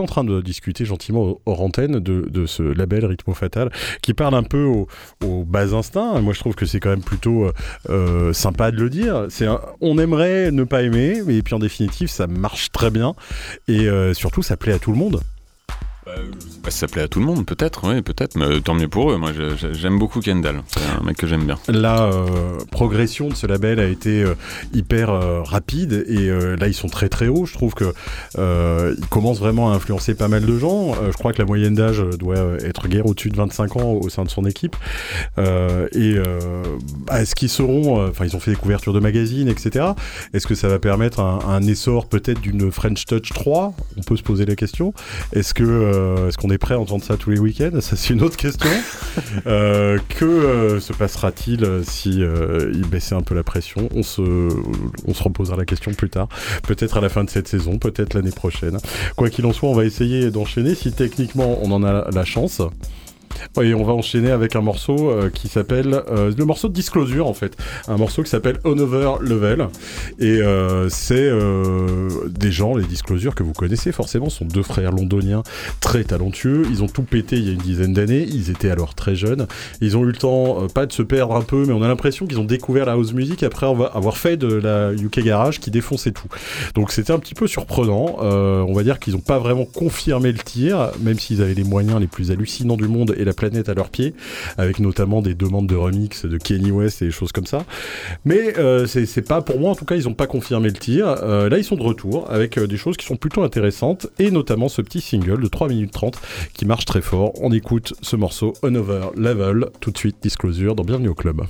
[SPEAKER 1] En train de discuter gentiment hors antenne de, ce label Rythmo Fatal qui parle un peu aux, bas instincts. Moi, je trouve que c'est quand même plutôt sympa de le dire. On aimerait ne pas aimer, mais puis en définitive, ça marche très bien et surtout, ça plaît à tout le monde.
[SPEAKER 3] Bah, ça plaît à tout le monde, peut-être, oui, peut-être, mais tant mieux pour eux. Moi, j'aime beaucoup Kendall. C'est un mec que j'aime bien.
[SPEAKER 1] La euh, progression de ce label a été euh, hyper euh, rapide et là, ils sont très très hauts. Je trouve que ils commencent vraiment à influencer pas mal de gens. je crois que la moyenne d'âge doit être guère au-dessus de 25 ans au sein de son équipe. et est-ce qu'ils seront, enfin, ils ont fait des couvertures de magazines, etc. Est-ce que ça va permettre un essor peut-être d'une French Touch 3 On peut se poser la question. Est-ce que euh, est-ce qu'on est prêt à entendre ça tous les week-ends? Ça, c'est une autre question. [laughs] Euh, que euh, se passera-t-il si il baissait un peu la pression? On se, on se reposera la question plus tard. Peut-être à la fin de cette saison, peut-être l'année prochaine. Quoi qu'il en soit, on va essayer d'enchaîner si techniquement on en a la chance. Et on va enchaîner avec un morceau euh, qui s'appelle euh, le morceau de Disclosure en fait, un morceau qui s'appelle Another Level. Et euh, c'est des gens les Disclosure que vous connaissez forcément, sont deux frères londoniens très talentueux, ils ont tout pété il y a une dizaine d'années, ils étaient alors très jeunes, ils ont eu le temps pas de se perdre un peu mais on a l'impression qu'ils ont découvert la house music après avoir fait de la UK Garage qui défonçait tout. Donc c'était un petit peu surprenant, on va dire qu'ils n'ont pas vraiment confirmé le tir, même s'ils avaient les moyens les plus hallucinants du monde et la planète à leurs pieds, avec notamment des demandes de remix de Kenny West et des choses comme ça. Mais euh, c'est pas pour moi, en tout cas, ils n'ont pas confirmé le tir. Euh, là, ils sont de retour avec euh, des choses qui sont plutôt intéressantes, et notamment ce petit single de 3 minutes 30 qui marche très fort. On écoute ce morceau Another Level, tout de suite Disclosure dans Bienvenue au Club.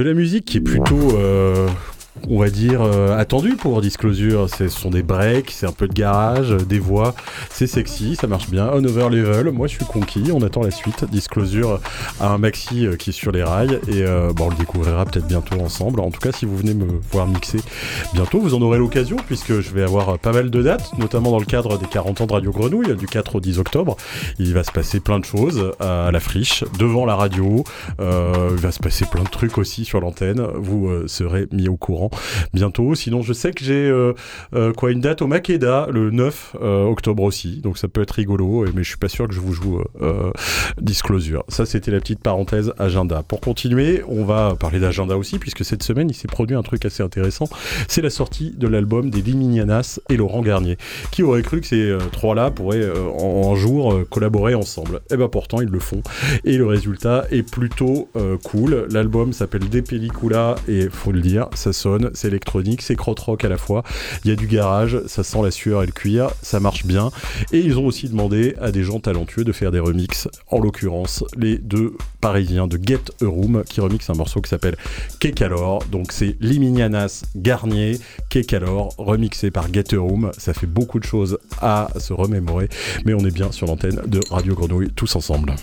[SPEAKER 1] De la musique qui est plutôt, euh, on va dire, euh, attendue pour Disclosure. Ce sont des breaks, c'est un peu de garage, des voix, c'est sexy, ça marche bien. On over level, moi je suis conquis, on attend la suite. Disclosure a un maxi euh, qui est sur les rails et euh, bon, on le découvrira peut-être bientôt ensemble. En tout cas, si vous venez me voir mixer bientôt, vous en aurez l'occasion puisque je vais avoir euh, pas mal de dates, notamment dans le cadre des 40 ans de Radio Grenouille, du 4 au 10 octobre. Il va se passer plein de choses à la friche, devant la radio. Euh, il va se passer plein de trucs aussi sur l'antenne. Vous euh, serez mis au courant bientôt. Sinon, je sais que j'ai euh, euh, quoi une date au Makeda le 9 euh, octobre aussi. Donc ça peut être rigolo, mais je suis pas sûr que je vous joue Disclosure. Ça, c'était la petite parenthèse agenda. Pour continuer, on va parler d'agenda aussi, puisque cette semaine, il s'est produit un truc assez intéressant. C'est la sortie de l'album des Liminianas et Laurent Garnier. Qui aurait cru que ces trois-là pourraient en, en jour collaborer ensemble? Et ben pourtant, ils le font. Et le résultat est plutôt cool. L'album s'appelle Des Pellicula et faut le dire, ça sonne, c'est électronique, c'est crotte-rock à la fois. Il y a du garage, ça sent la sueur et le cuir, ça marche bien. Et ils ont aussi demandé à des gens talentueux de faire des remixes. En l'occurrence, les deux parisiens de Get a Room qui remixent un morceau qui s'appelle Kekalor. Donc c'est Liminianas Garnier, Kekalor, remixé par Get a Room. Ça fait beaucoup de choses à se remémorer, mais on est bien sur l'antenne de Radio Grenouille tous ensemble.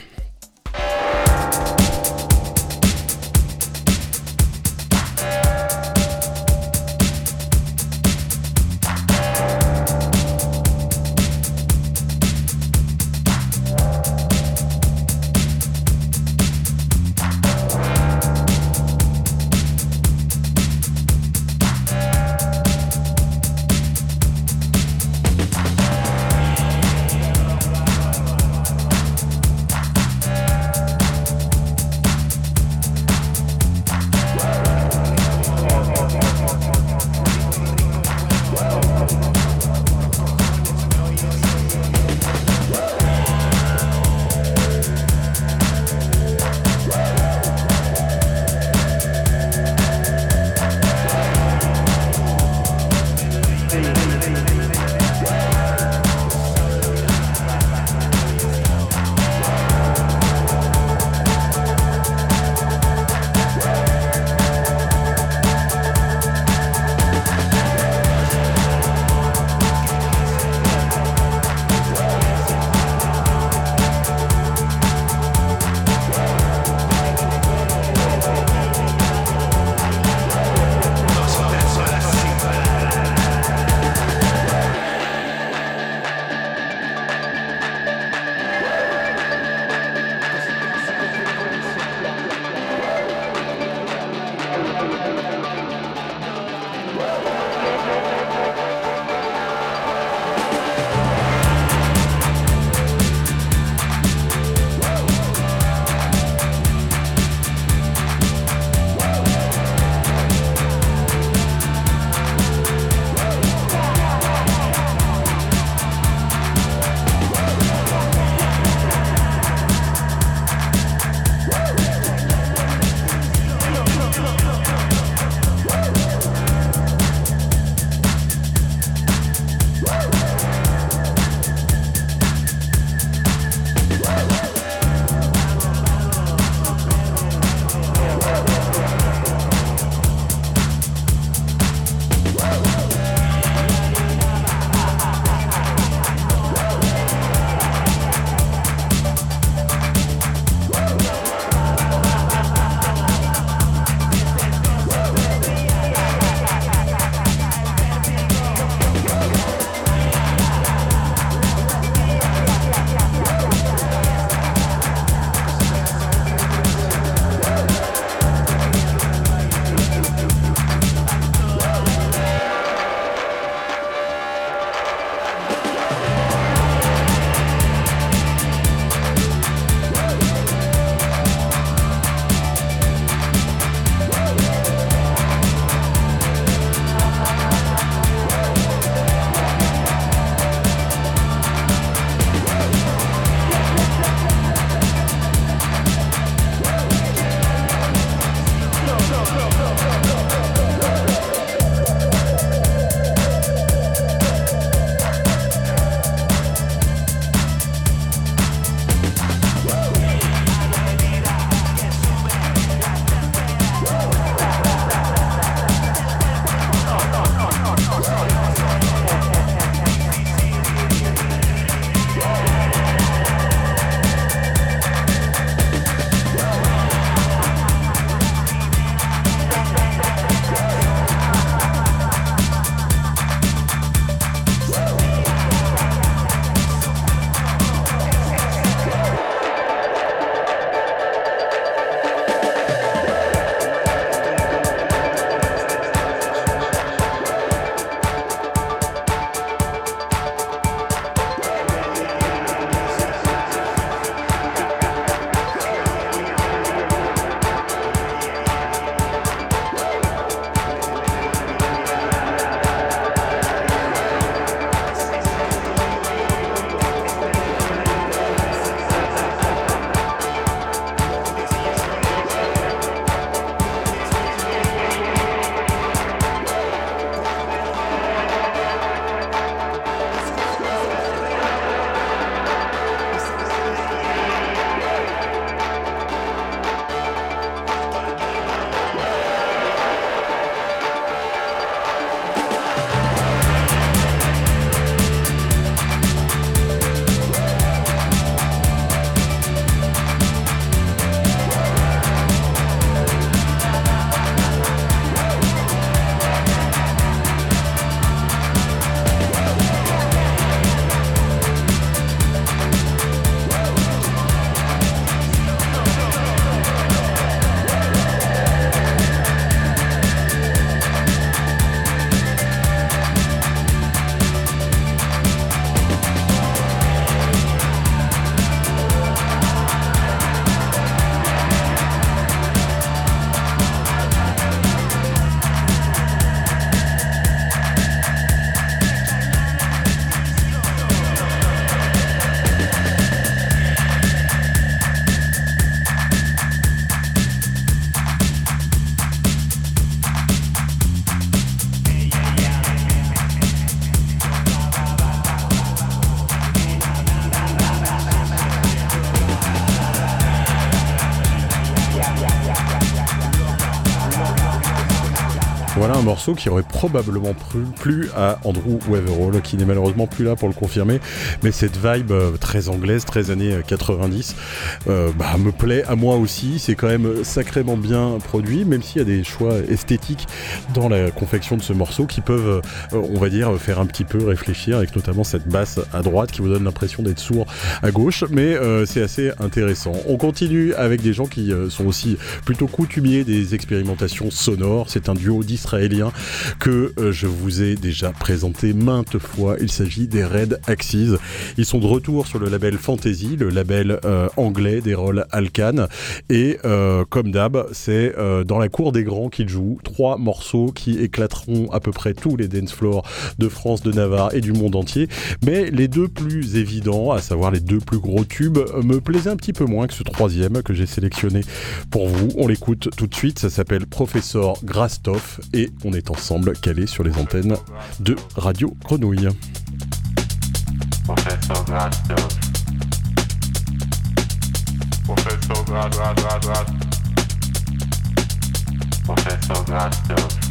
[SPEAKER 1] Qui aurait probablement plu à Andrew Weatherall, qui n'est malheureusement plus là pour le confirmer, mais cette vibe euh, très anglaise, très années 90, euh, euh, bah, me plaît à moi aussi. C'est quand même sacrément bien produit, même s'il y a des choix esthétiques dans la confection de ce morceau qui peuvent, on va dire, faire un petit peu réfléchir, avec notamment cette basse à droite qui vous donne l'impression d'être sourd à gauche, mais c'est assez intéressant. On continue avec des gens qui sont aussi plutôt coutumiers des expérimentations sonores. C'est un duo d'Israéliens que euh, je vous ai déjà présenté maintes fois. Il s'agit des Red Axes. Ils sont de retour sur le label Fantasy, le label euh, anglais des rôles Alcan. Et euh, comme d'hab, c'est dans la cour des grands qu'ils jouent. Trois morceaux qui éclateront à peu près tous les dance floors de France, de Navarre et du monde entier. Mais les deux plus évidents, à savoir les deux plus gros tubes, me plaisaient un petit peu moins que ce troisième que j'ai sélectionné pour vous. On l'écoute tout de suite. Ça s'appelle Professeur Grastoff et on est ensemble calé sur les antennes de Radio Grenouille. Grastoff. Grastoff. Grastoff.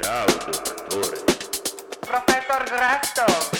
[SPEAKER 1] Ciao, dottore. Professor Grasto.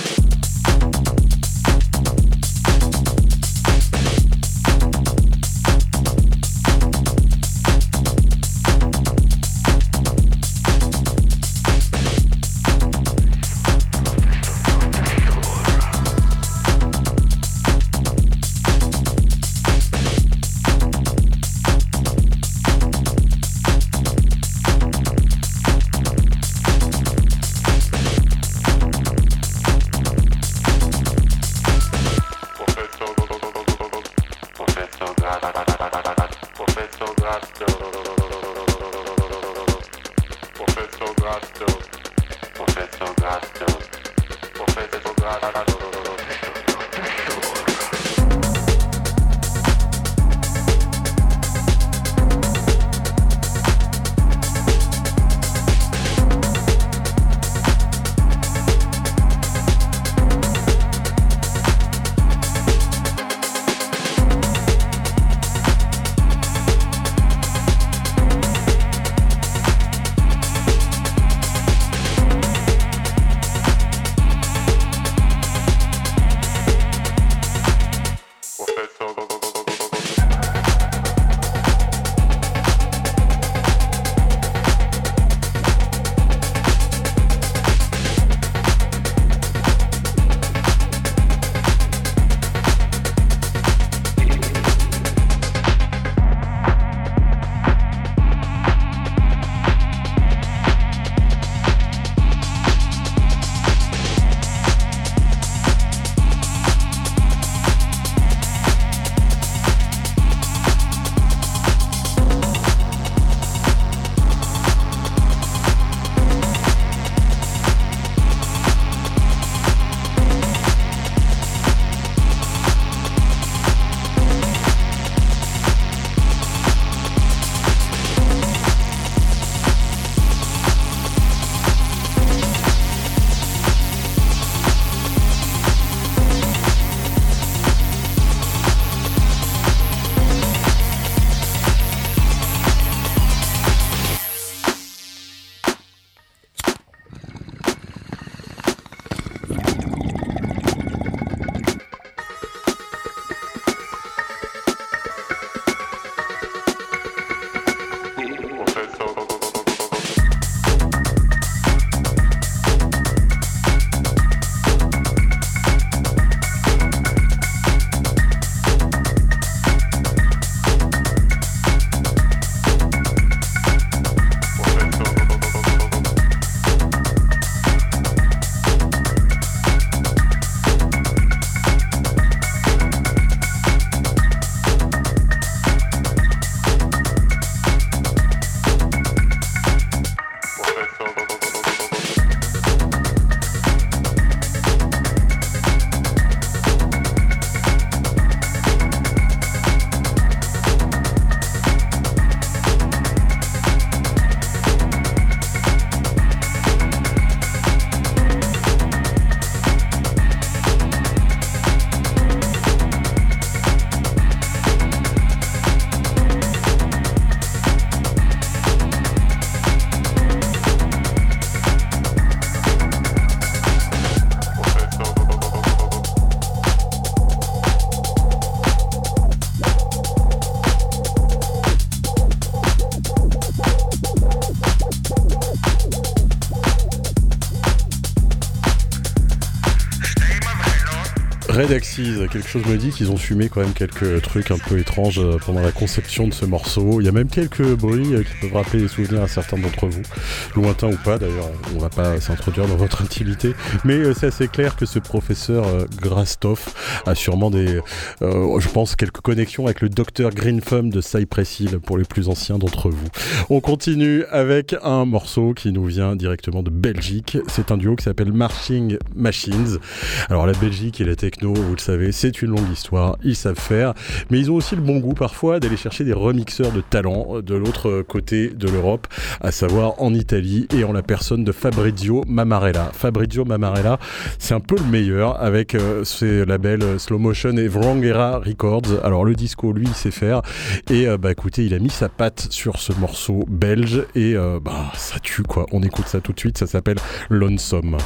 [SPEAKER 1] Red Quelque chose me dit qu'ils ont fumé quand même quelques trucs un peu étranges euh, pendant la conception de ce morceau. Il y a même quelques bruits euh, qui peuvent rappeler les souvenirs à certains d'entre vous, lointains ou pas d'ailleurs, on va pas s'introduire dans votre intimité, mais euh, c'est assez clair que ce professeur Grastoff a sûrement des, je pense, quelques connexions avec le docteur Greenthumb de Cypress Hill pour les plus anciens d'entre vous. On continue avec un morceau qui nous vient directement de Belgique, c'est un duo qui s'appelle Marching Machines. Alors la Belgique et la techno, vous le savez, c'est une longue histoire, ils savent faire, mais ils ont aussi le bon goût parfois d'aller chercher des remixeurs de talent euh, de l'autre côté de l'Europe, à savoir en Italie et en la personne de Fabrizio Mamarella. Fabrizio Mamarella, c'est un peu le meilleur avec euh, ses labels euh, Slow Motion et Wrangera Records. Alors le disco, lui, il sait faire et bah écoutez, il a mis sa patte sur ce morceau belge et bah ça tue quoi. On écoute ça tout de suite, ça s'appelle Lonesome.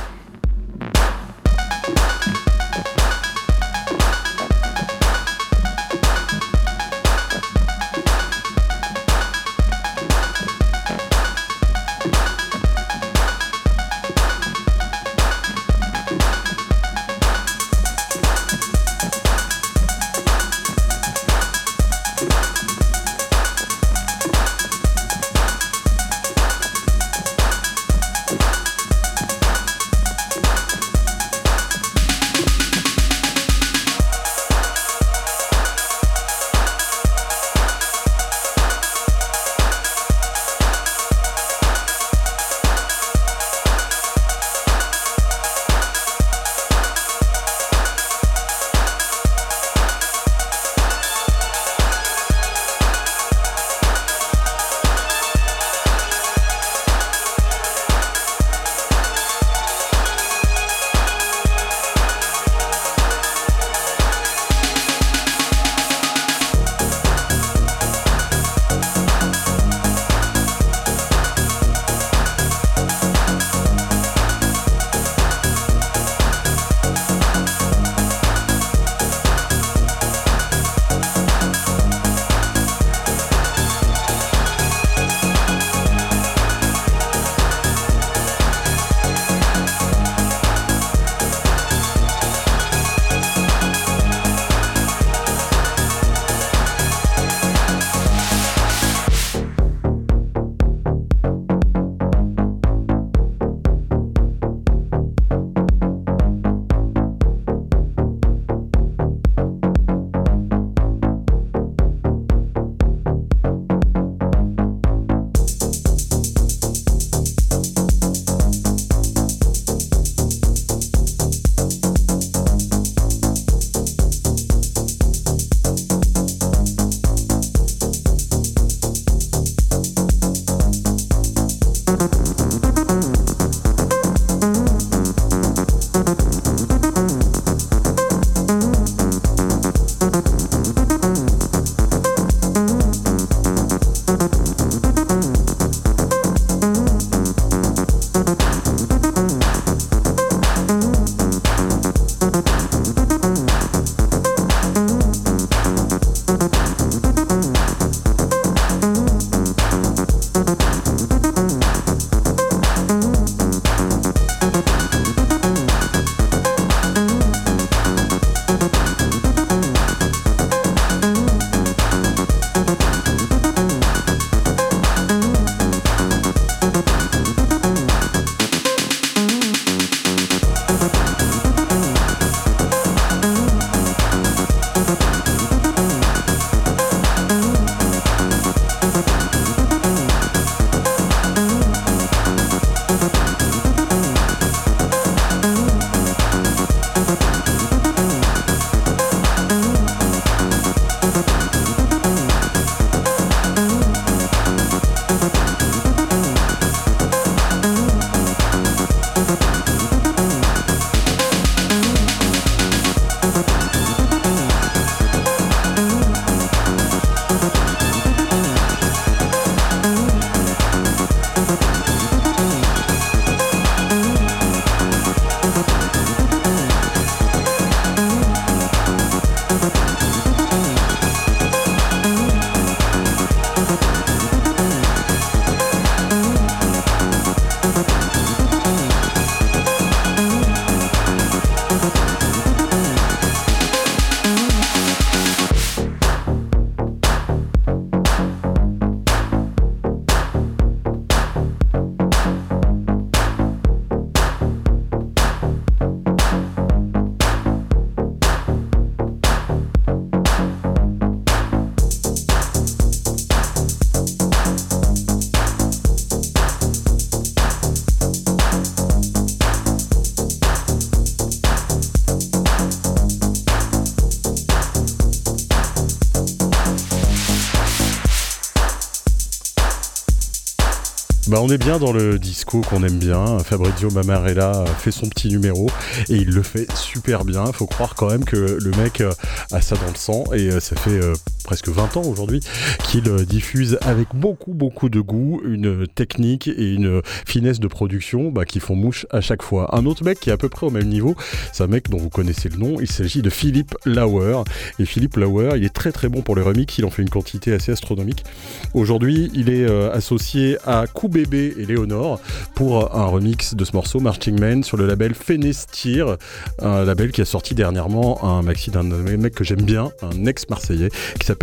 [SPEAKER 1] On est bien dans le disco qu'on aime bien. Fabrizio Mamarella fait son petit numéro et il le fait super bien. Faut croire quand même que le mec a ça dans le sang et euh, ça fait euh, presque 20 ans aujourd'hui qu'il diffuse avec beaucoup beaucoup de goût une technique et une finesse de production bah, qui font mouche à chaque fois. Un autre mec qui est à peu près au même niveau, c'est un mec dont vous connaissez le nom, il s'agit de Philippe Lauer. Et Philippe Lauer, il est très très bon pour les remix, il en fait une quantité assez astronomique. Aujourd'hui, il est associé à Bébé et Léonore pour un remix de ce morceau Marching Man sur le label Fenestir, un label qui a sorti dernièrement un maxi d'un mec que j'aime bien, un ex-marseillais qui s'appelle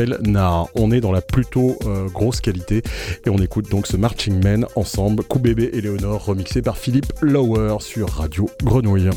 [SPEAKER 1] On est dans la plutôt euh, grosse qualité et on écoute donc ce Marching Man ensemble, Bébé et Léonore remixé par Philippe Lower sur Radio Grenouille.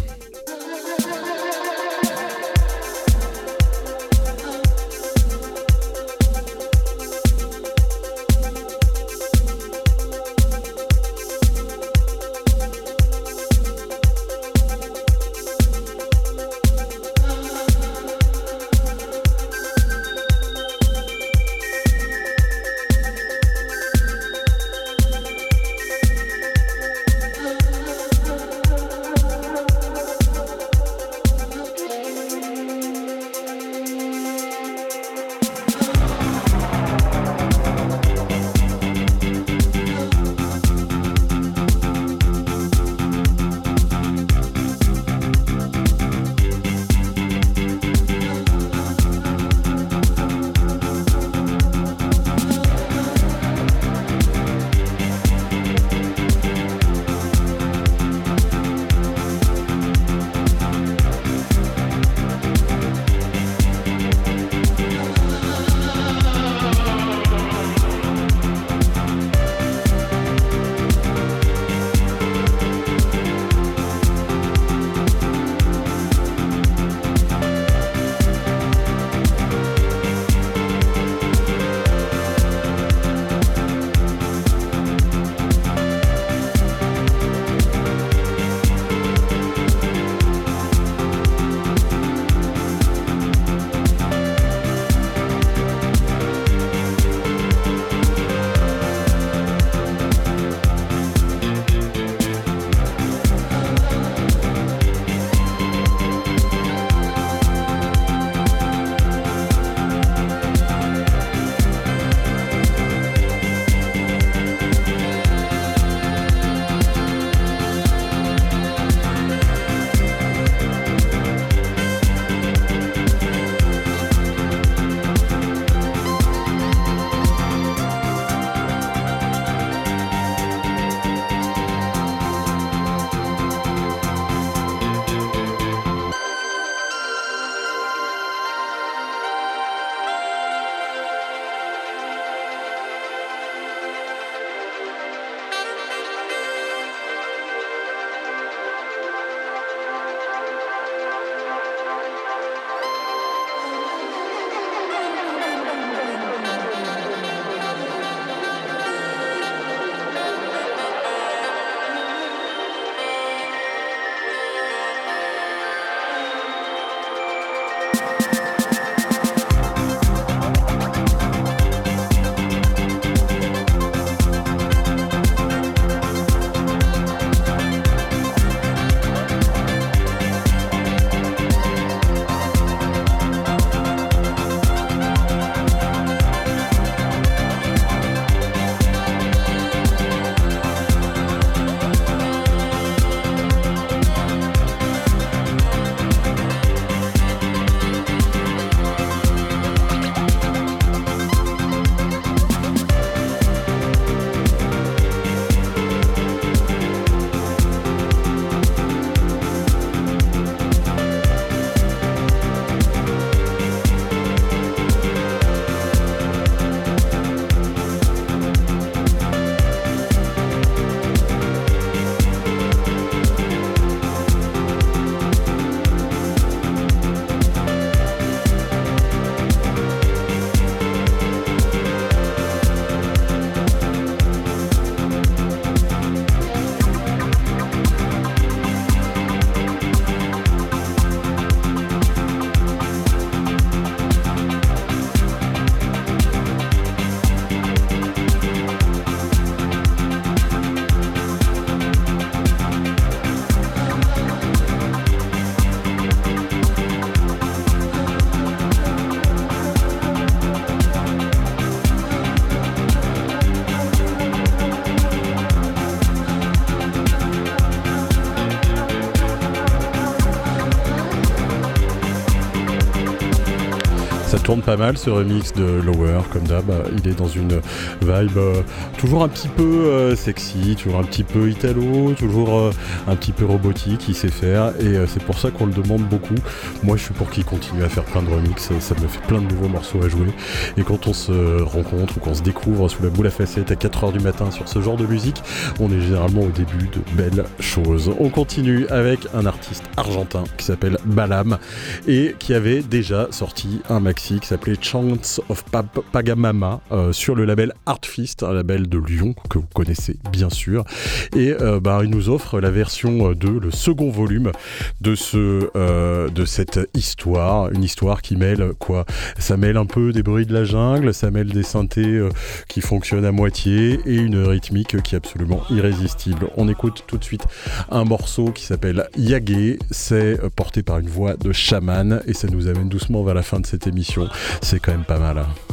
[SPEAKER 1] Pas mal ce remix de Lower, comme d'hab. Il est dans une vibe euh, toujours un petit peu euh, sexy, toujours un petit peu italo, toujours euh, un petit peu robotique, il sait faire. Et c'est pour ça qu'on le demande beaucoup. Moi, je suis pour qu'il continue à faire plein de remix. Ça me fait plein de nouveaux morceaux à jouer. Et quand on se rencontre ou qu'on se découvre sous la boule à facette à 4h du matin sur ce genre de musique, on est généralement au début de belles choses. On continue avec un artiste argentin qui s'appelle Balam et qui avait déjà sorti un maxi qui s'appelait Chance of Pagamama euh, sur le label Artfist, un label de Lyon que vous connaissez bien sûr. Et euh, bah, il nous offre la version 2, le second volume de, ce, euh, de cette histoire. Une histoire qui mêle quoi? Ça mêle un peu des bruits de la jungle, ça mêle des synthés qui fonctionnent à moitié et une rythmique qui est absolument irrésistible. On écoute tout de suite un morceau qui s'appelle Yagé. C'est porté par une voix de chaman et ça nous amène doucement vers la fin de cette émission. C'est quand même pas mal. Hein.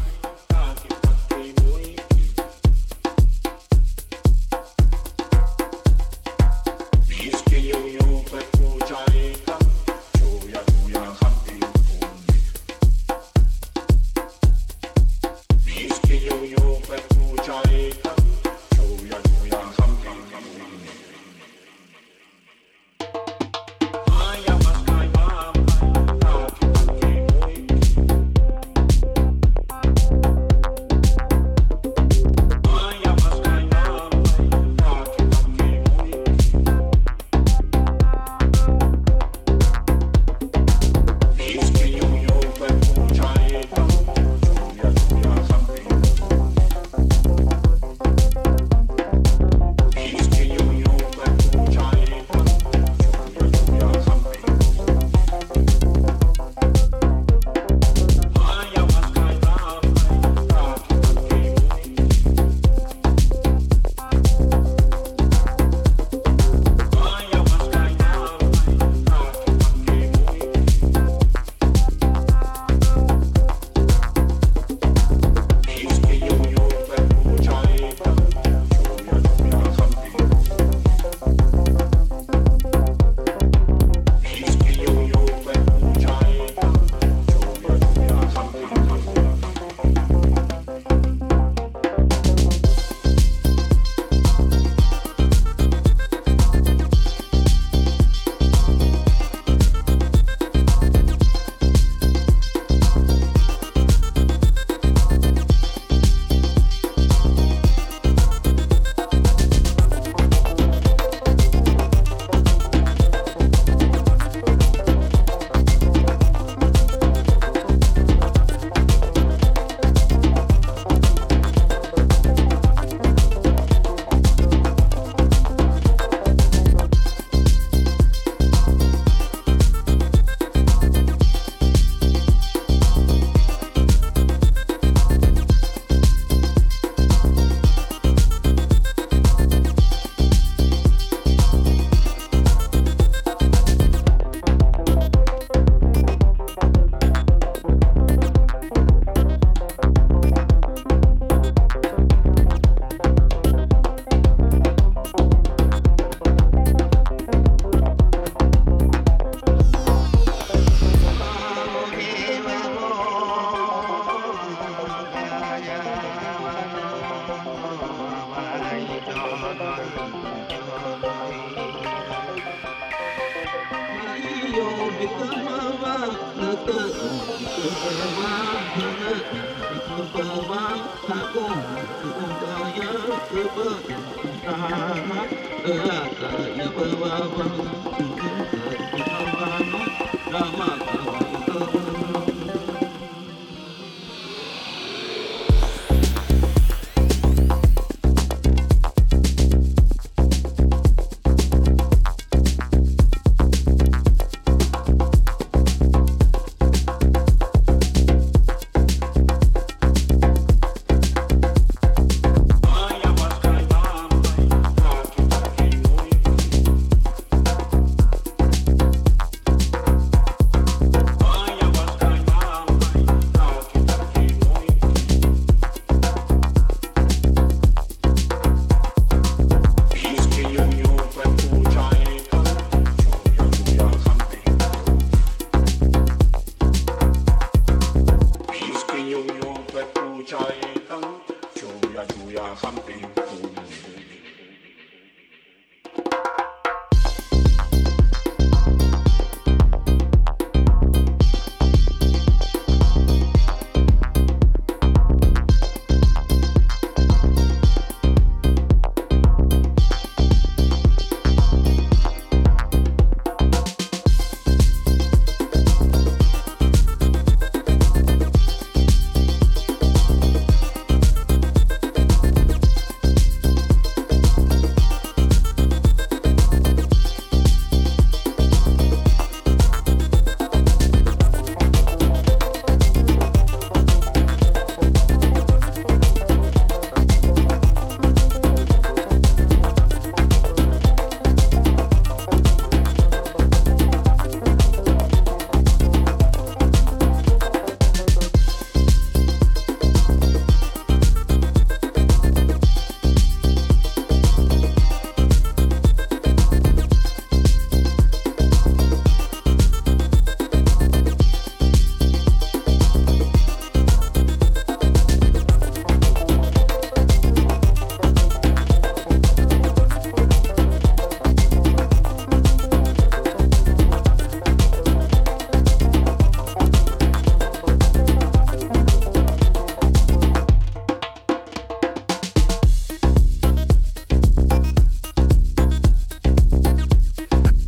[SPEAKER 1] Mama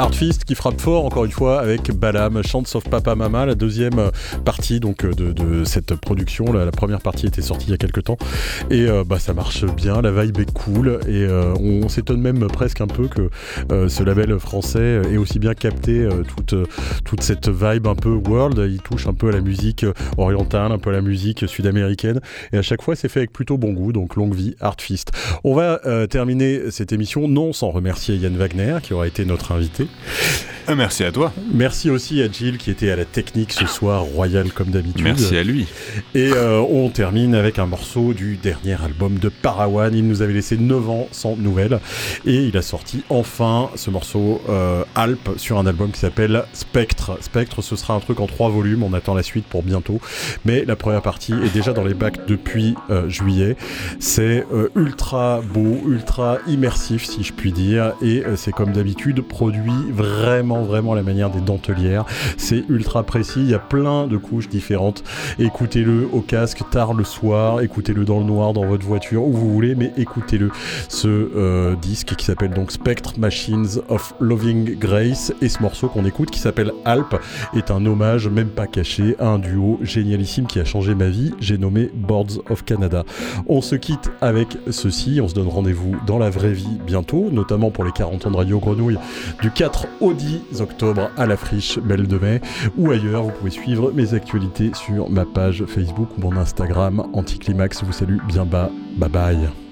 [SPEAKER 1] Fist qui frappe fort encore une fois avec Balam, Chants of Papa Mama, la deuxième euh, partie donc euh, de, cette production. La, première partie était sortie il y a quelques temps et euh, bah ça marche bien, la vibe est cool et on, s'étonne même presque un peu que ce label français ait aussi bien capté toute, toute cette vibe un peu world. Il touche un peu à la musique orientale, un peu à la musique sud-américaine et à chaque fois c'est fait avec plutôt bon goût. Donc longue vie Art Fist. On va terminer cette émission non sans remercier Yann Wagner qui aura été notre invité.
[SPEAKER 3] Euh, merci à toi.
[SPEAKER 1] Merci aussi à Jill qui était à la technique ce soir, royal comme d'habitude.
[SPEAKER 3] Merci à lui.
[SPEAKER 1] Et euh, on termine avec un morceau du dernier album de Parawan. Il nous avait laissé 9 ans sans nouvelles. Et il a sorti enfin ce morceau euh, Alp sur un album qui s'appelle Spectre. Spectre, ce sera un truc en trois volumes. On attend la suite pour bientôt. Mais la première partie est déjà dans les bacs depuis juillet. C'est ultra beau, ultra immersif si je puis dire. Et c'est comme d'habitude produit vraiment vraiment, la manière des dentelières. C'est ultra précis, il y a plein de couches différentes. Écoutez-le au casque tard le soir, écoutez-le dans le noir, dans votre voiture, où vous voulez, mais écoutez-le. Ce euh, disque qui s'appelle donc Spectre Machines of Loving Grace et ce morceau qu'on écoute qui s'appelle Alp est un hommage, même pas caché, à un duo génialissime qui a changé ma vie. J'ai nommé Boards of Canada. On se quitte avec ceci, on se donne rendez-vous dans la vraie vie bientôt, notamment pour les 40 ans de Radio Grenouille du 4 au 10 octobre à la friche Belle de Mai ou ailleurs. Vous pouvez suivre mes actualités sur ma page Facebook ou mon Instagram Anticlimax. vous salue bien bas. Bye bye.